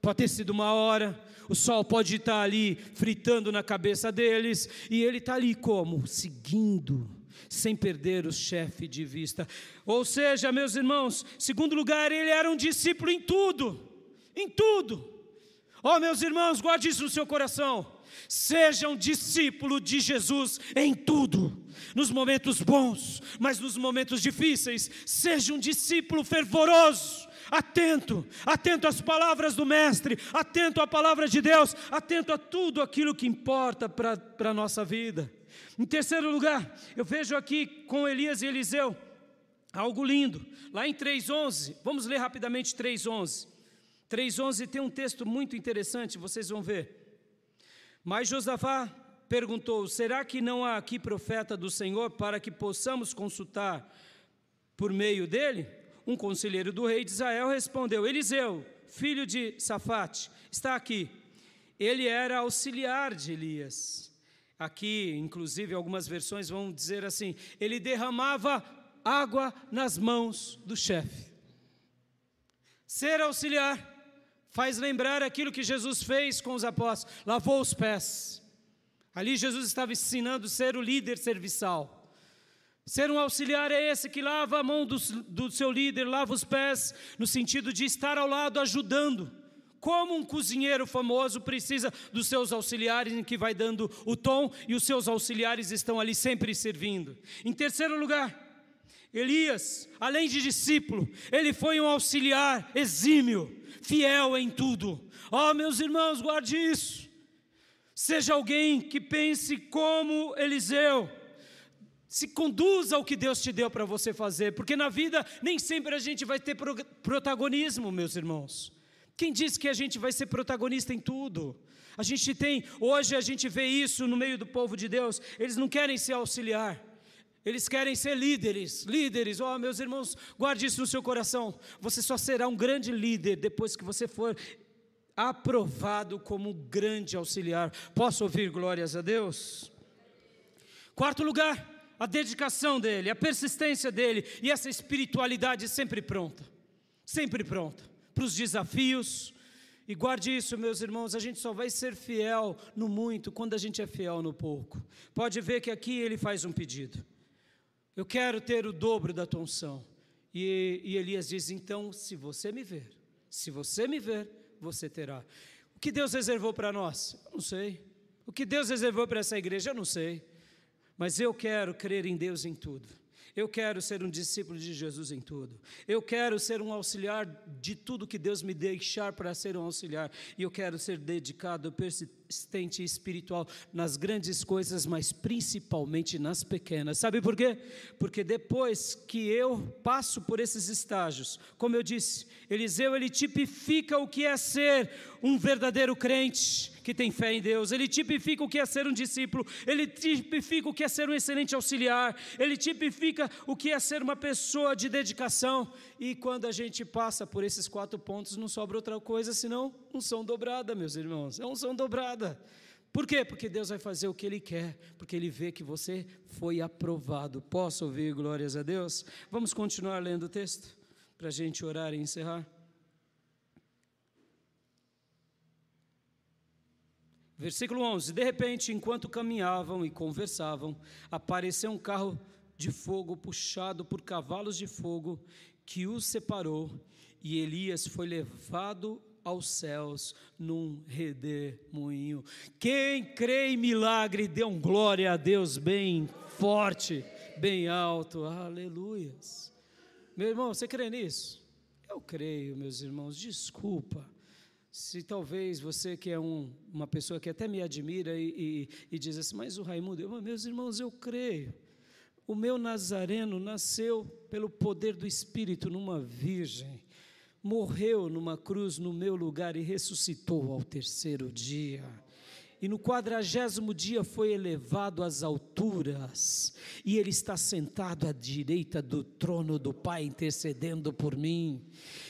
pode ter sido uma hora. O sol pode estar ali fritando na cabeça deles, e ele está ali como? Seguindo sem perder o chefe de vista. Ou seja, meus irmãos, segundo lugar, ele era um discípulo em tudo, em tudo. Ó, oh, meus irmãos, guarde isso no seu coração. Seja um discípulo de Jesus em tudo, nos momentos bons, mas nos momentos difíceis, seja um discípulo fervoroso, atento, atento às palavras do Mestre, atento à palavra de Deus, atento a tudo aquilo que importa para a nossa vida. Em terceiro lugar, eu vejo aqui com Elias e Eliseu algo lindo. Lá em 3:11, vamos ler rapidamente 3:11. 3:11 tem um texto muito interessante, vocês vão ver. Mas Josafá perguntou: Será que não há aqui profeta do Senhor para que possamos consultar por meio dele? Um conselheiro do rei de Israel respondeu: Eliseu, filho de Safate, está aqui. Ele era auxiliar de Elias. Aqui, inclusive, algumas versões vão dizer assim: ele derramava água nas mãos do chefe. Ser auxiliar faz lembrar aquilo que Jesus fez com os apóstolos, lavou os pés. Ali Jesus estava ensinando ser o líder serviçal. Ser um auxiliar é esse que lava a mão do, do seu líder, lava os pés, no sentido de estar ao lado ajudando. Como um cozinheiro famoso precisa dos seus auxiliares, em que vai dando o tom, e os seus auxiliares estão ali sempre servindo. Em terceiro lugar, Elias, além de discípulo, ele foi um auxiliar exímio, fiel em tudo. Oh, meus irmãos, guarde isso. Seja alguém que pense como Eliseu. Se conduza ao que Deus te deu para você fazer, porque na vida nem sempre a gente vai ter protagonismo, meus irmãos. Quem disse que a gente vai ser protagonista em tudo? A gente tem, hoje a gente vê isso no meio do povo de Deus, eles não querem ser auxiliar. Eles querem ser líderes, líderes. Oh, meus irmãos, guarde isso no seu coração. Você só será um grande líder depois que você for aprovado como grande auxiliar. Posso ouvir glórias a Deus? Quarto lugar, a dedicação dele, a persistência dele e essa espiritualidade sempre pronta, sempre pronta para os desafios. E guarde isso, meus irmãos, a gente só vai ser fiel no muito quando a gente é fiel no pouco. Pode ver que aqui ele faz um pedido. Eu quero ter o dobro da tua unção. E, e Elias diz: então, se você me ver, se você me ver, você terá. O que Deus reservou para nós? Eu não sei. O que Deus reservou para essa igreja? Eu não sei. Mas eu quero crer em Deus em tudo. Eu quero ser um discípulo de Jesus em tudo. Eu quero ser um auxiliar de tudo que Deus me deixar para ser um auxiliar. E eu quero ser dedicado, persistente e espiritual nas grandes coisas, mas principalmente nas pequenas. Sabe por quê? Porque depois que eu passo por esses estágios, como eu disse, Eliseu ele tipifica o que é ser um verdadeiro crente que tem fé em Deus, ele tipifica o que é ser um discípulo, ele tipifica o que é ser um excelente auxiliar, ele tipifica o que é ser uma pessoa de dedicação. E quando a gente passa por esses quatro pontos, não sobra outra coisa senão unção dobrada, meus irmãos, é unção dobrada. Por quê? Porque Deus vai fazer o que Ele quer, porque Ele vê que você foi aprovado. Posso ouvir glórias a Deus? Vamos continuar lendo o texto para a gente orar e encerrar. Versículo 11: De repente, enquanto caminhavam e conversavam, apareceu um carro de fogo puxado por cavalos de fogo que os separou, e Elias foi levado aos céus num redemoinho. Quem crê em milagre, dê um glória a Deus bem forte, bem alto. Aleluias. Meu irmão, você crê nisso? Eu creio, meus irmãos, desculpa se talvez você que é um, uma pessoa que até me admira e, e, e diz assim, mas o Raimundo, eu, meus irmãos, eu creio. O meu Nazareno nasceu pelo poder do Espírito numa virgem, morreu numa cruz no meu lugar e ressuscitou ao terceiro dia e no quadragésimo dia foi elevado às alturas, e ele está sentado à direita do trono do Pai, intercedendo por mim.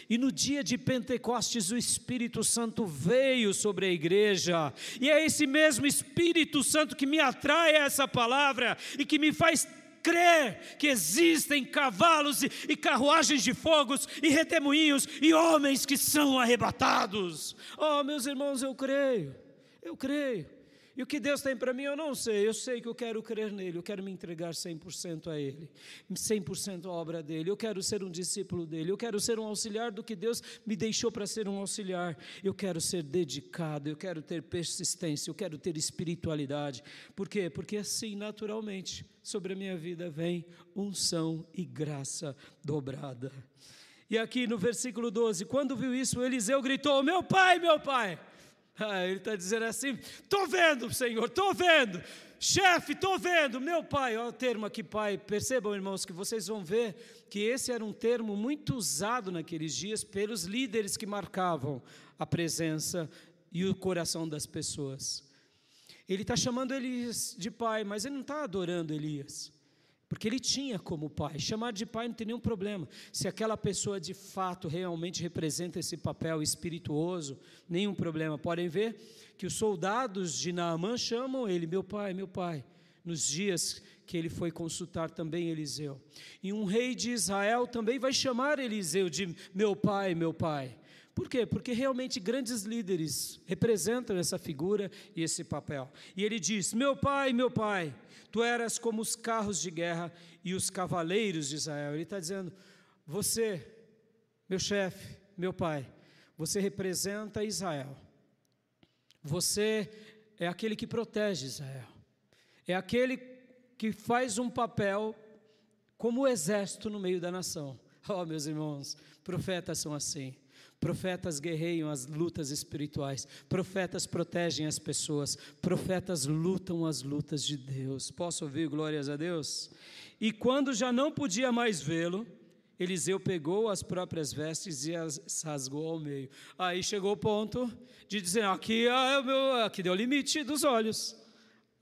E no dia de Pentecostes, o Espírito Santo veio sobre a igreja, e é esse mesmo Espírito Santo que me atrai a essa palavra e que me faz crer que existem cavalos e, e, carruagens de fogos e redemoinhos e homens que são arrebatados. Oh, meus irmãos, eu creio. Eu creio. E o que Deus tem para mim, eu não sei. Eu sei que eu quero crer nele, eu quero me entregar 100% a ele, 100% à obra dele. Eu quero ser um discípulo dele, eu quero ser um auxiliar do que Deus me deixou para ser um auxiliar. Eu quero ser dedicado, eu quero ter persistência, eu quero ter espiritualidade. Por quê? Porque assim, naturalmente, sobre a minha vida vem unção e graça dobrada. E aqui no versículo 12, quando viu isso, Eliseu gritou: Meu pai, meu pai. Ah, ele está dizendo assim: estou vendo, Senhor, estou vendo. Chefe, estou vendo. Meu pai, olha o termo aqui, pai. Percebam, irmãos, que vocês vão ver que esse era um termo muito usado naqueles dias pelos líderes que marcavam a presença e o coração das pessoas. Ele está chamando Elias de pai, mas ele não está adorando Elias. Porque ele tinha como pai. Chamar de pai não tem nenhum problema. Se aquela pessoa de fato realmente representa esse papel espirituoso, nenhum problema. Podem ver que os soldados de Naamã chamam ele, meu pai, meu pai, nos dias que ele foi consultar também Eliseu. E um rei de Israel também vai chamar Eliseu de meu pai, meu pai. Por quê? Porque realmente grandes líderes representam essa figura e esse papel. E ele diz: Meu pai, meu pai, tu eras como os carros de guerra e os cavaleiros de Israel. Ele está dizendo: Você, meu chefe, meu pai, você representa Israel. Você é aquele que protege Israel. É aquele que faz um papel como o exército no meio da nação. Oh, meus irmãos, profetas são assim. Profetas guerreiam as lutas espirituais, profetas protegem as pessoas, profetas lutam as lutas de Deus. Posso ouvir glórias a Deus? E quando já não podia mais vê-lo, Eliseu pegou as próprias vestes e as rasgou ao meio. Aí chegou o ponto de dizer: aqui é aqui deu o limite dos olhos.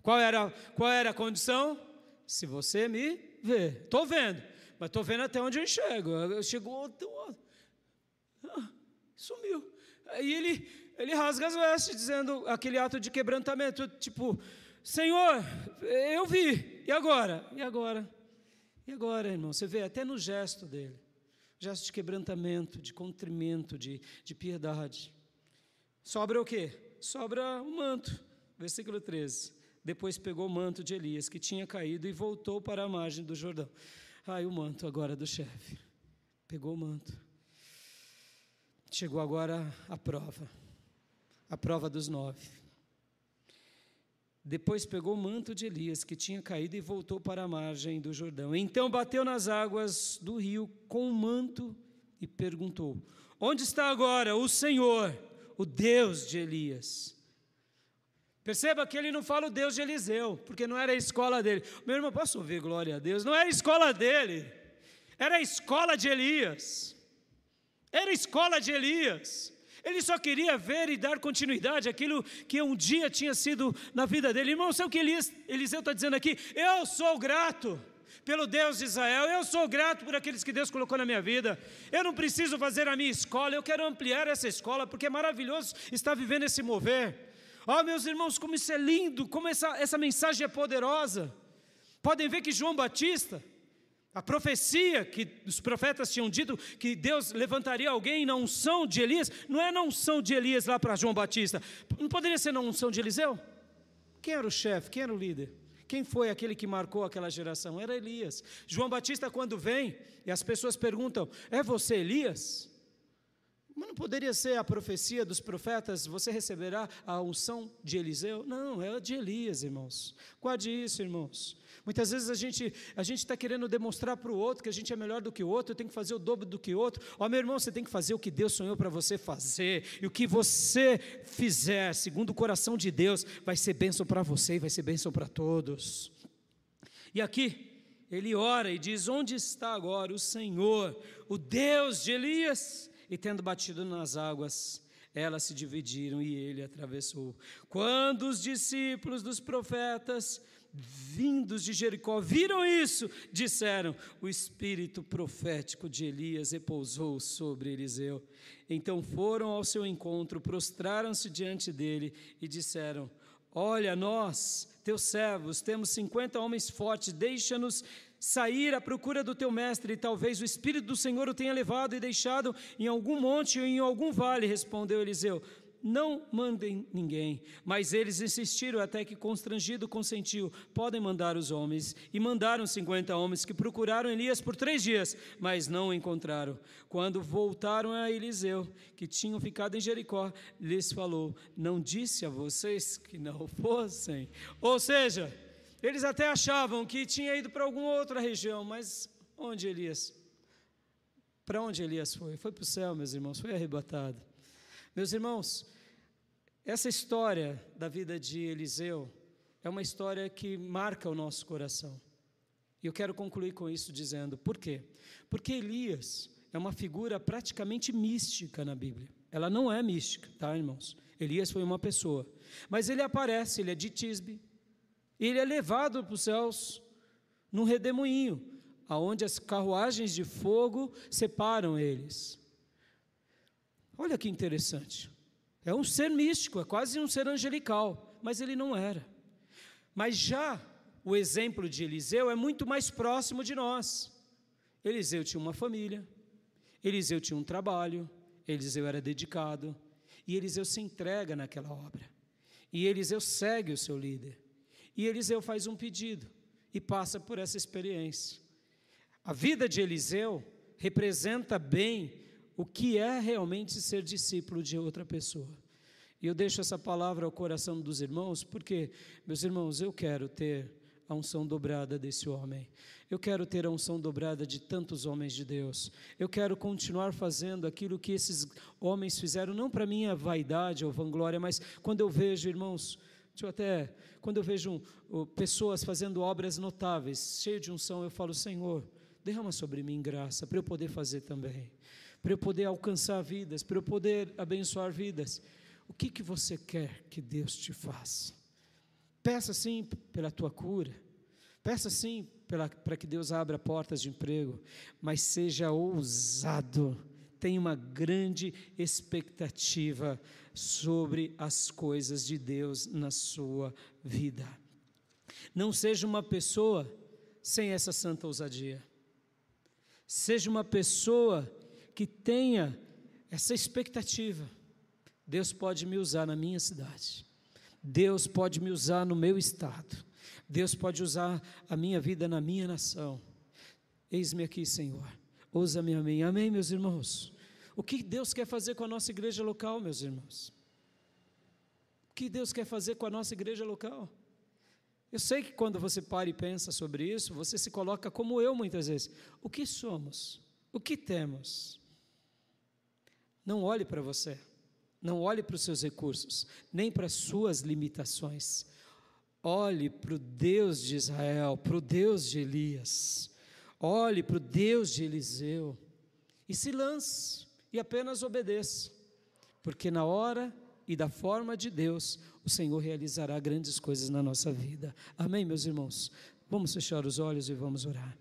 Qual era, qual era a condição? Se você me vê. Estou vendo, mas estou vendo até onde eu enxergo. Chegou. Ah, sumiu. Aí ele, ele rasga as vestes, dizendo aquele ato de quebrantamento: tipo, Senhor, eu vi, e agora? E agora? E agora, irmão, você vê até no gesto dele, gesto de quebrantamento, de contrimento, de, de piedade. Sobra o quê? Sobra o manto. Versículo 13. Depois pegou o manto de Elias, que tinha caído, e voltou para a margem do Jordão. Ai, o manto agora do chefe. Pegou o manto. Chegou agora a prova. A prova dos nove. Depois pegou o manto de Elias, que tinha caído, e voltou para a margem do Jordão. Então bateu nas águas do rio com o manto e perguntou: Onde está agora o Senhor, o Deus de Elias? Perceba que ele não fala o Deus de Eliseu, porque não era a escola dele. Meu irmão, posso ouvir glória a Deus? Não era a escola dele, era a escola de Elias. Era a escola de Elias. Ele só queria ver e dar continuidade àquilo que um dia tinha sido na vida dele. Irmão, sabe o que Eliseu está dizendo aqui? Eu sou grato pelo Deus de Israel, eu sou grato por aqueles que Deus colocou na minha vida. Eu não preciso fazer a minha escola, eu quero ampliar essa escola, porque é maravilhoso estar vivendo esse mover. Oh, meus irmãos, como isso é lindo, como essa, essa mensagem é poderosa. Podem ver que João Batista, a profecia que os profetas tinham dito que Deus levantaria alguém na unção de Elias, não é na unção de Elias lá para João Batista. Não poderia ser na unção de Eliseu? Quem era o chefe? Quem era o líder? Quem foi aquele que marcou aquela geração? Era Elias. João Batista, quando vem e as pessoas perguntam: É você Elias? Mas não poderia ser a profecia dos profetas: Você receberá a unção de Eliseu? Não, é de Elias, irmãos. Guarde isso, irmãos. Muitas vezes a gente a gente está querendo demonstrar para o outro que a gente é melhor do que o outro, tem que fazer o dobro do que o outro. Ó, meu irmão, você tem que fazer o que Deus sonhou para você fazer. E o que você fizer, segundo o coração de Deus, vai ser bênção para você e vai ser bênção para todos. E aqui ele ora e diz: Onde está agora o Senhor, o Deus de Elias? E tendo batido nas águas, elas se dividiram e ele atravessou. Quando os discípulos dos profetas vindos de Jericó, viram isso, disseram: O espírito profético de Elias repousou sobre Eliseu. Então foram ao seu encontro, prostraram-se diante dele e disseram: Olha, nós, teus servos, temos cinquenta homens fortes, deixa-nos sair à procura do teu mestre, e talvez o Espírito do Senhor o tenha levado e deixado em algum monte ou em algum vale, respondeu Eliseu não mandem ninguém. Mas eles insistiram até que, constrangido, consentiu: podem mandar os homens. E mandaram cinquenta homens que procuraram Elias por três dias, mas não o encontraram. Quando voltaram a Eliseu, que tinham ficado em Jericó, lhes falou: Não disse a vocês que não fossem. Ou seja, eles até achavam que tinha ido para alguma outra região, mas onde Elias? Para onde Elias foi? Foi para o céu, meus irmãos, foi arrebatado. Meus irmãos, essa história da vida de Eliseu é uma história que marca o nosso coração. E eu quero concluir com isso dizendo: por quê? Porque Elias é uma figura praticamente mística na Bíblia. Ela não é mística, tá, irmãos? Elias foi uma pessoa. Mas ele aparece, ele é de Tisbe. Ele é levado para os céus num redemoinho, aonde as carruagens de fogo separam eles. Olha que interessante. É um ser místico, é quase um ser angelical, mas ele não era. Mas já o exemplo de Eliseu é muito mais próximo de nós. Eliseu tinha uma família, Eliseu tinha um trabalho, Eliseu era dedicado, e Eliseu se entrega naquela obra. E Eliseu segue o seu líder. E Eliseu faz um pedido e passa por essa experiência. A vida de Eliseu representa bem o que é realmente ser discípulo de outra pessoa. E eu deixo essa palavra ao coração dos irmãos, porque, meus irmãos, eu quero ter a unção dobrada desse homem. Eu quero ter a unção dobrada de tantos homens de Deus. Eu quero continuar fazendo aquilo que esses homens fizeram, não para minha vaidade ou vanglória, mas quando eu vejo, irmãos, eu até, quando eu vejo pessoas fazendo obras notáveis, cheio de unção, eu falo, Senhor, derrama sobre mim graça para eu poder fazer também, para eu poder alcançar vidas, para eu poder abençoar vidas. O que que você quer que Deus te faça? Peça sim pela tua cura. Peça sim para que Deus abra portas de emprego, mas seja ousado. Tenha uma grande expectativa sobre as coisas de Deus na sua vida. Não seja uma pessoa sem essa santa ousadia. Seja uma pessoa que tenha essa expectativa. Deus pode me usar na minha cidade. Deus pode me usar no meu estado. Deus pode usar a minha vida na minha nação. Eis-me aqui, Senhor. Usa-me a mim. Amém, meus irmãos? O que Deus quer fazer com a nossa igreja local, meus irmãos? O que Deus quer fazer com a nossa igreja local? Eu sei que quando você para e pensa sobre isso, você se coloca como eu muitas vezes. O que somos? O que temos? Não olhe para você. Não olhe para os seus recursos, nem para as suas limitações. Olhe para o Deus de Israel, para o Deus de Elias. Olhe para o Deus de Eliseu. E se lance e apenas obedeça. Porque na hora e da forma de Deus, o Senhor realizará grandes coisas na nossa vida. Amém, meus irmãos? Vamos fechar os olhos e vamos orar.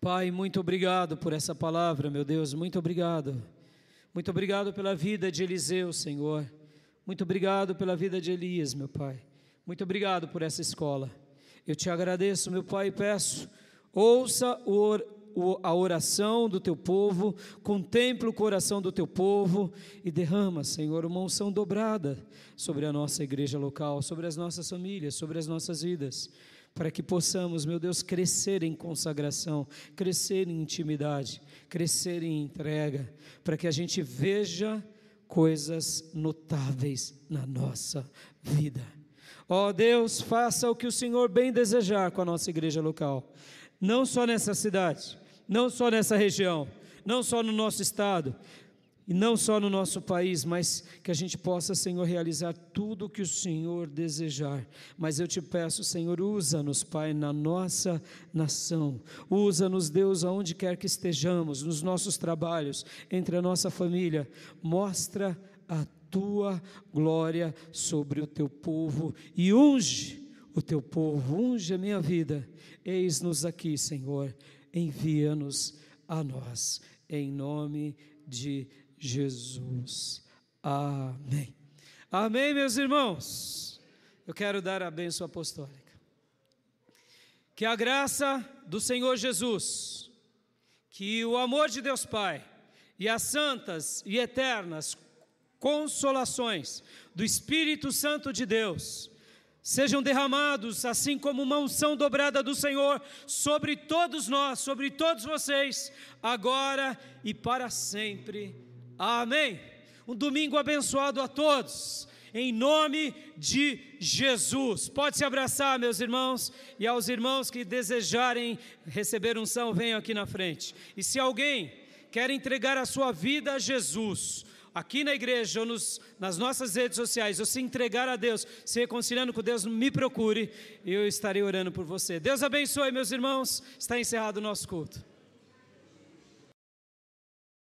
Pai, muito obrigado por essa palavra, meu Deus, muito obrigado. Muito obrigado pela vida de Eliseu, Senhor. Muito obrigado pela vida de Elias, meu Pai. Muito obrigado por essa escola. Eu te agradeço, meu Pai, e peço, ouça a oração do teu povo, contempla o coração do teu povo e derrama, Senhor, uma unção dobrada sobre a nossa igreja local, sobre as nossas famílias, sobre as nossas vidas para que possamos, meu Deus, crescer em consagração, crescer em intimidade, crescer em entrega, para que a gente veja coisas notáveis na nossa vida. Ó oh, Deus, faça o que o Senhor bem desejar com a nossa igreja local, não só nessa cidade, não só nessa região, não só no nosso estado, e não só no nosso país, mas que a gente possa, Senhor, realizar tudo o que o Senhor desejar. Mas eu te peço, Senhor, usa-nos, Pai, na nossa nação. Usa-nos, Deus, aonde quer que estejamos, nos nossos trabalhos, entre a nossa família. Mostra a tua glória sobre o teu povo e unge o teu povo, unge a minha vida. Eis-nos aqui, Senhor. Envia-nos a nós. Em nome de Jesus. Amém. Amém, meus irmãos. Eu quero dar a bênção apostólica. Que a graça do Senhor Jesus, que o amor de Deus Pai e as santas e eternas consolações do Espírito Santo de Deus sejam derramados, assim como uma unção dobrada do Senhor sobre todos nós, sobre todos vocês, agora e para sempre. Amém. Um domingo abençoado a todos. Em nome de Jesus. Pode se abraçar, meus irmãos, e aos irmãos que desejarem receber unção, venham aqui na frente. E se alguém quer entregar a sua vida a Jesus, aqui na igreja ou nos, nas nossas redes sociais, ou se entregar a Deus, se reconciliando com Deus, me procure e eu estarei orando por você. Deus abençoe, meus irmãos. Está encerrado o nosso culto.